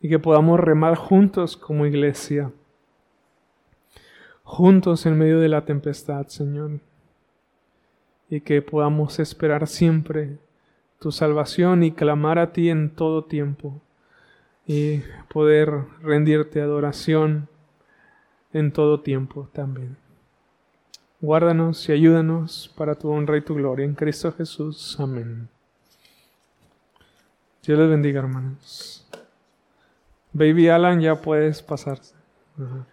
y que podamos remar juntos como iglesia, juntos en medio de la tempestad, Señor, y que podamos esperar siempre tu salvación y clamar a ti en todo tiempo y poder rendirte adoración en todo tiempo también. Guárdanos y ayúdanos para tu honra y tu gloria en Cristo Jesús. Amén. Dios les bendiga, hermanos. Baby Alan, ya puedes pasarse.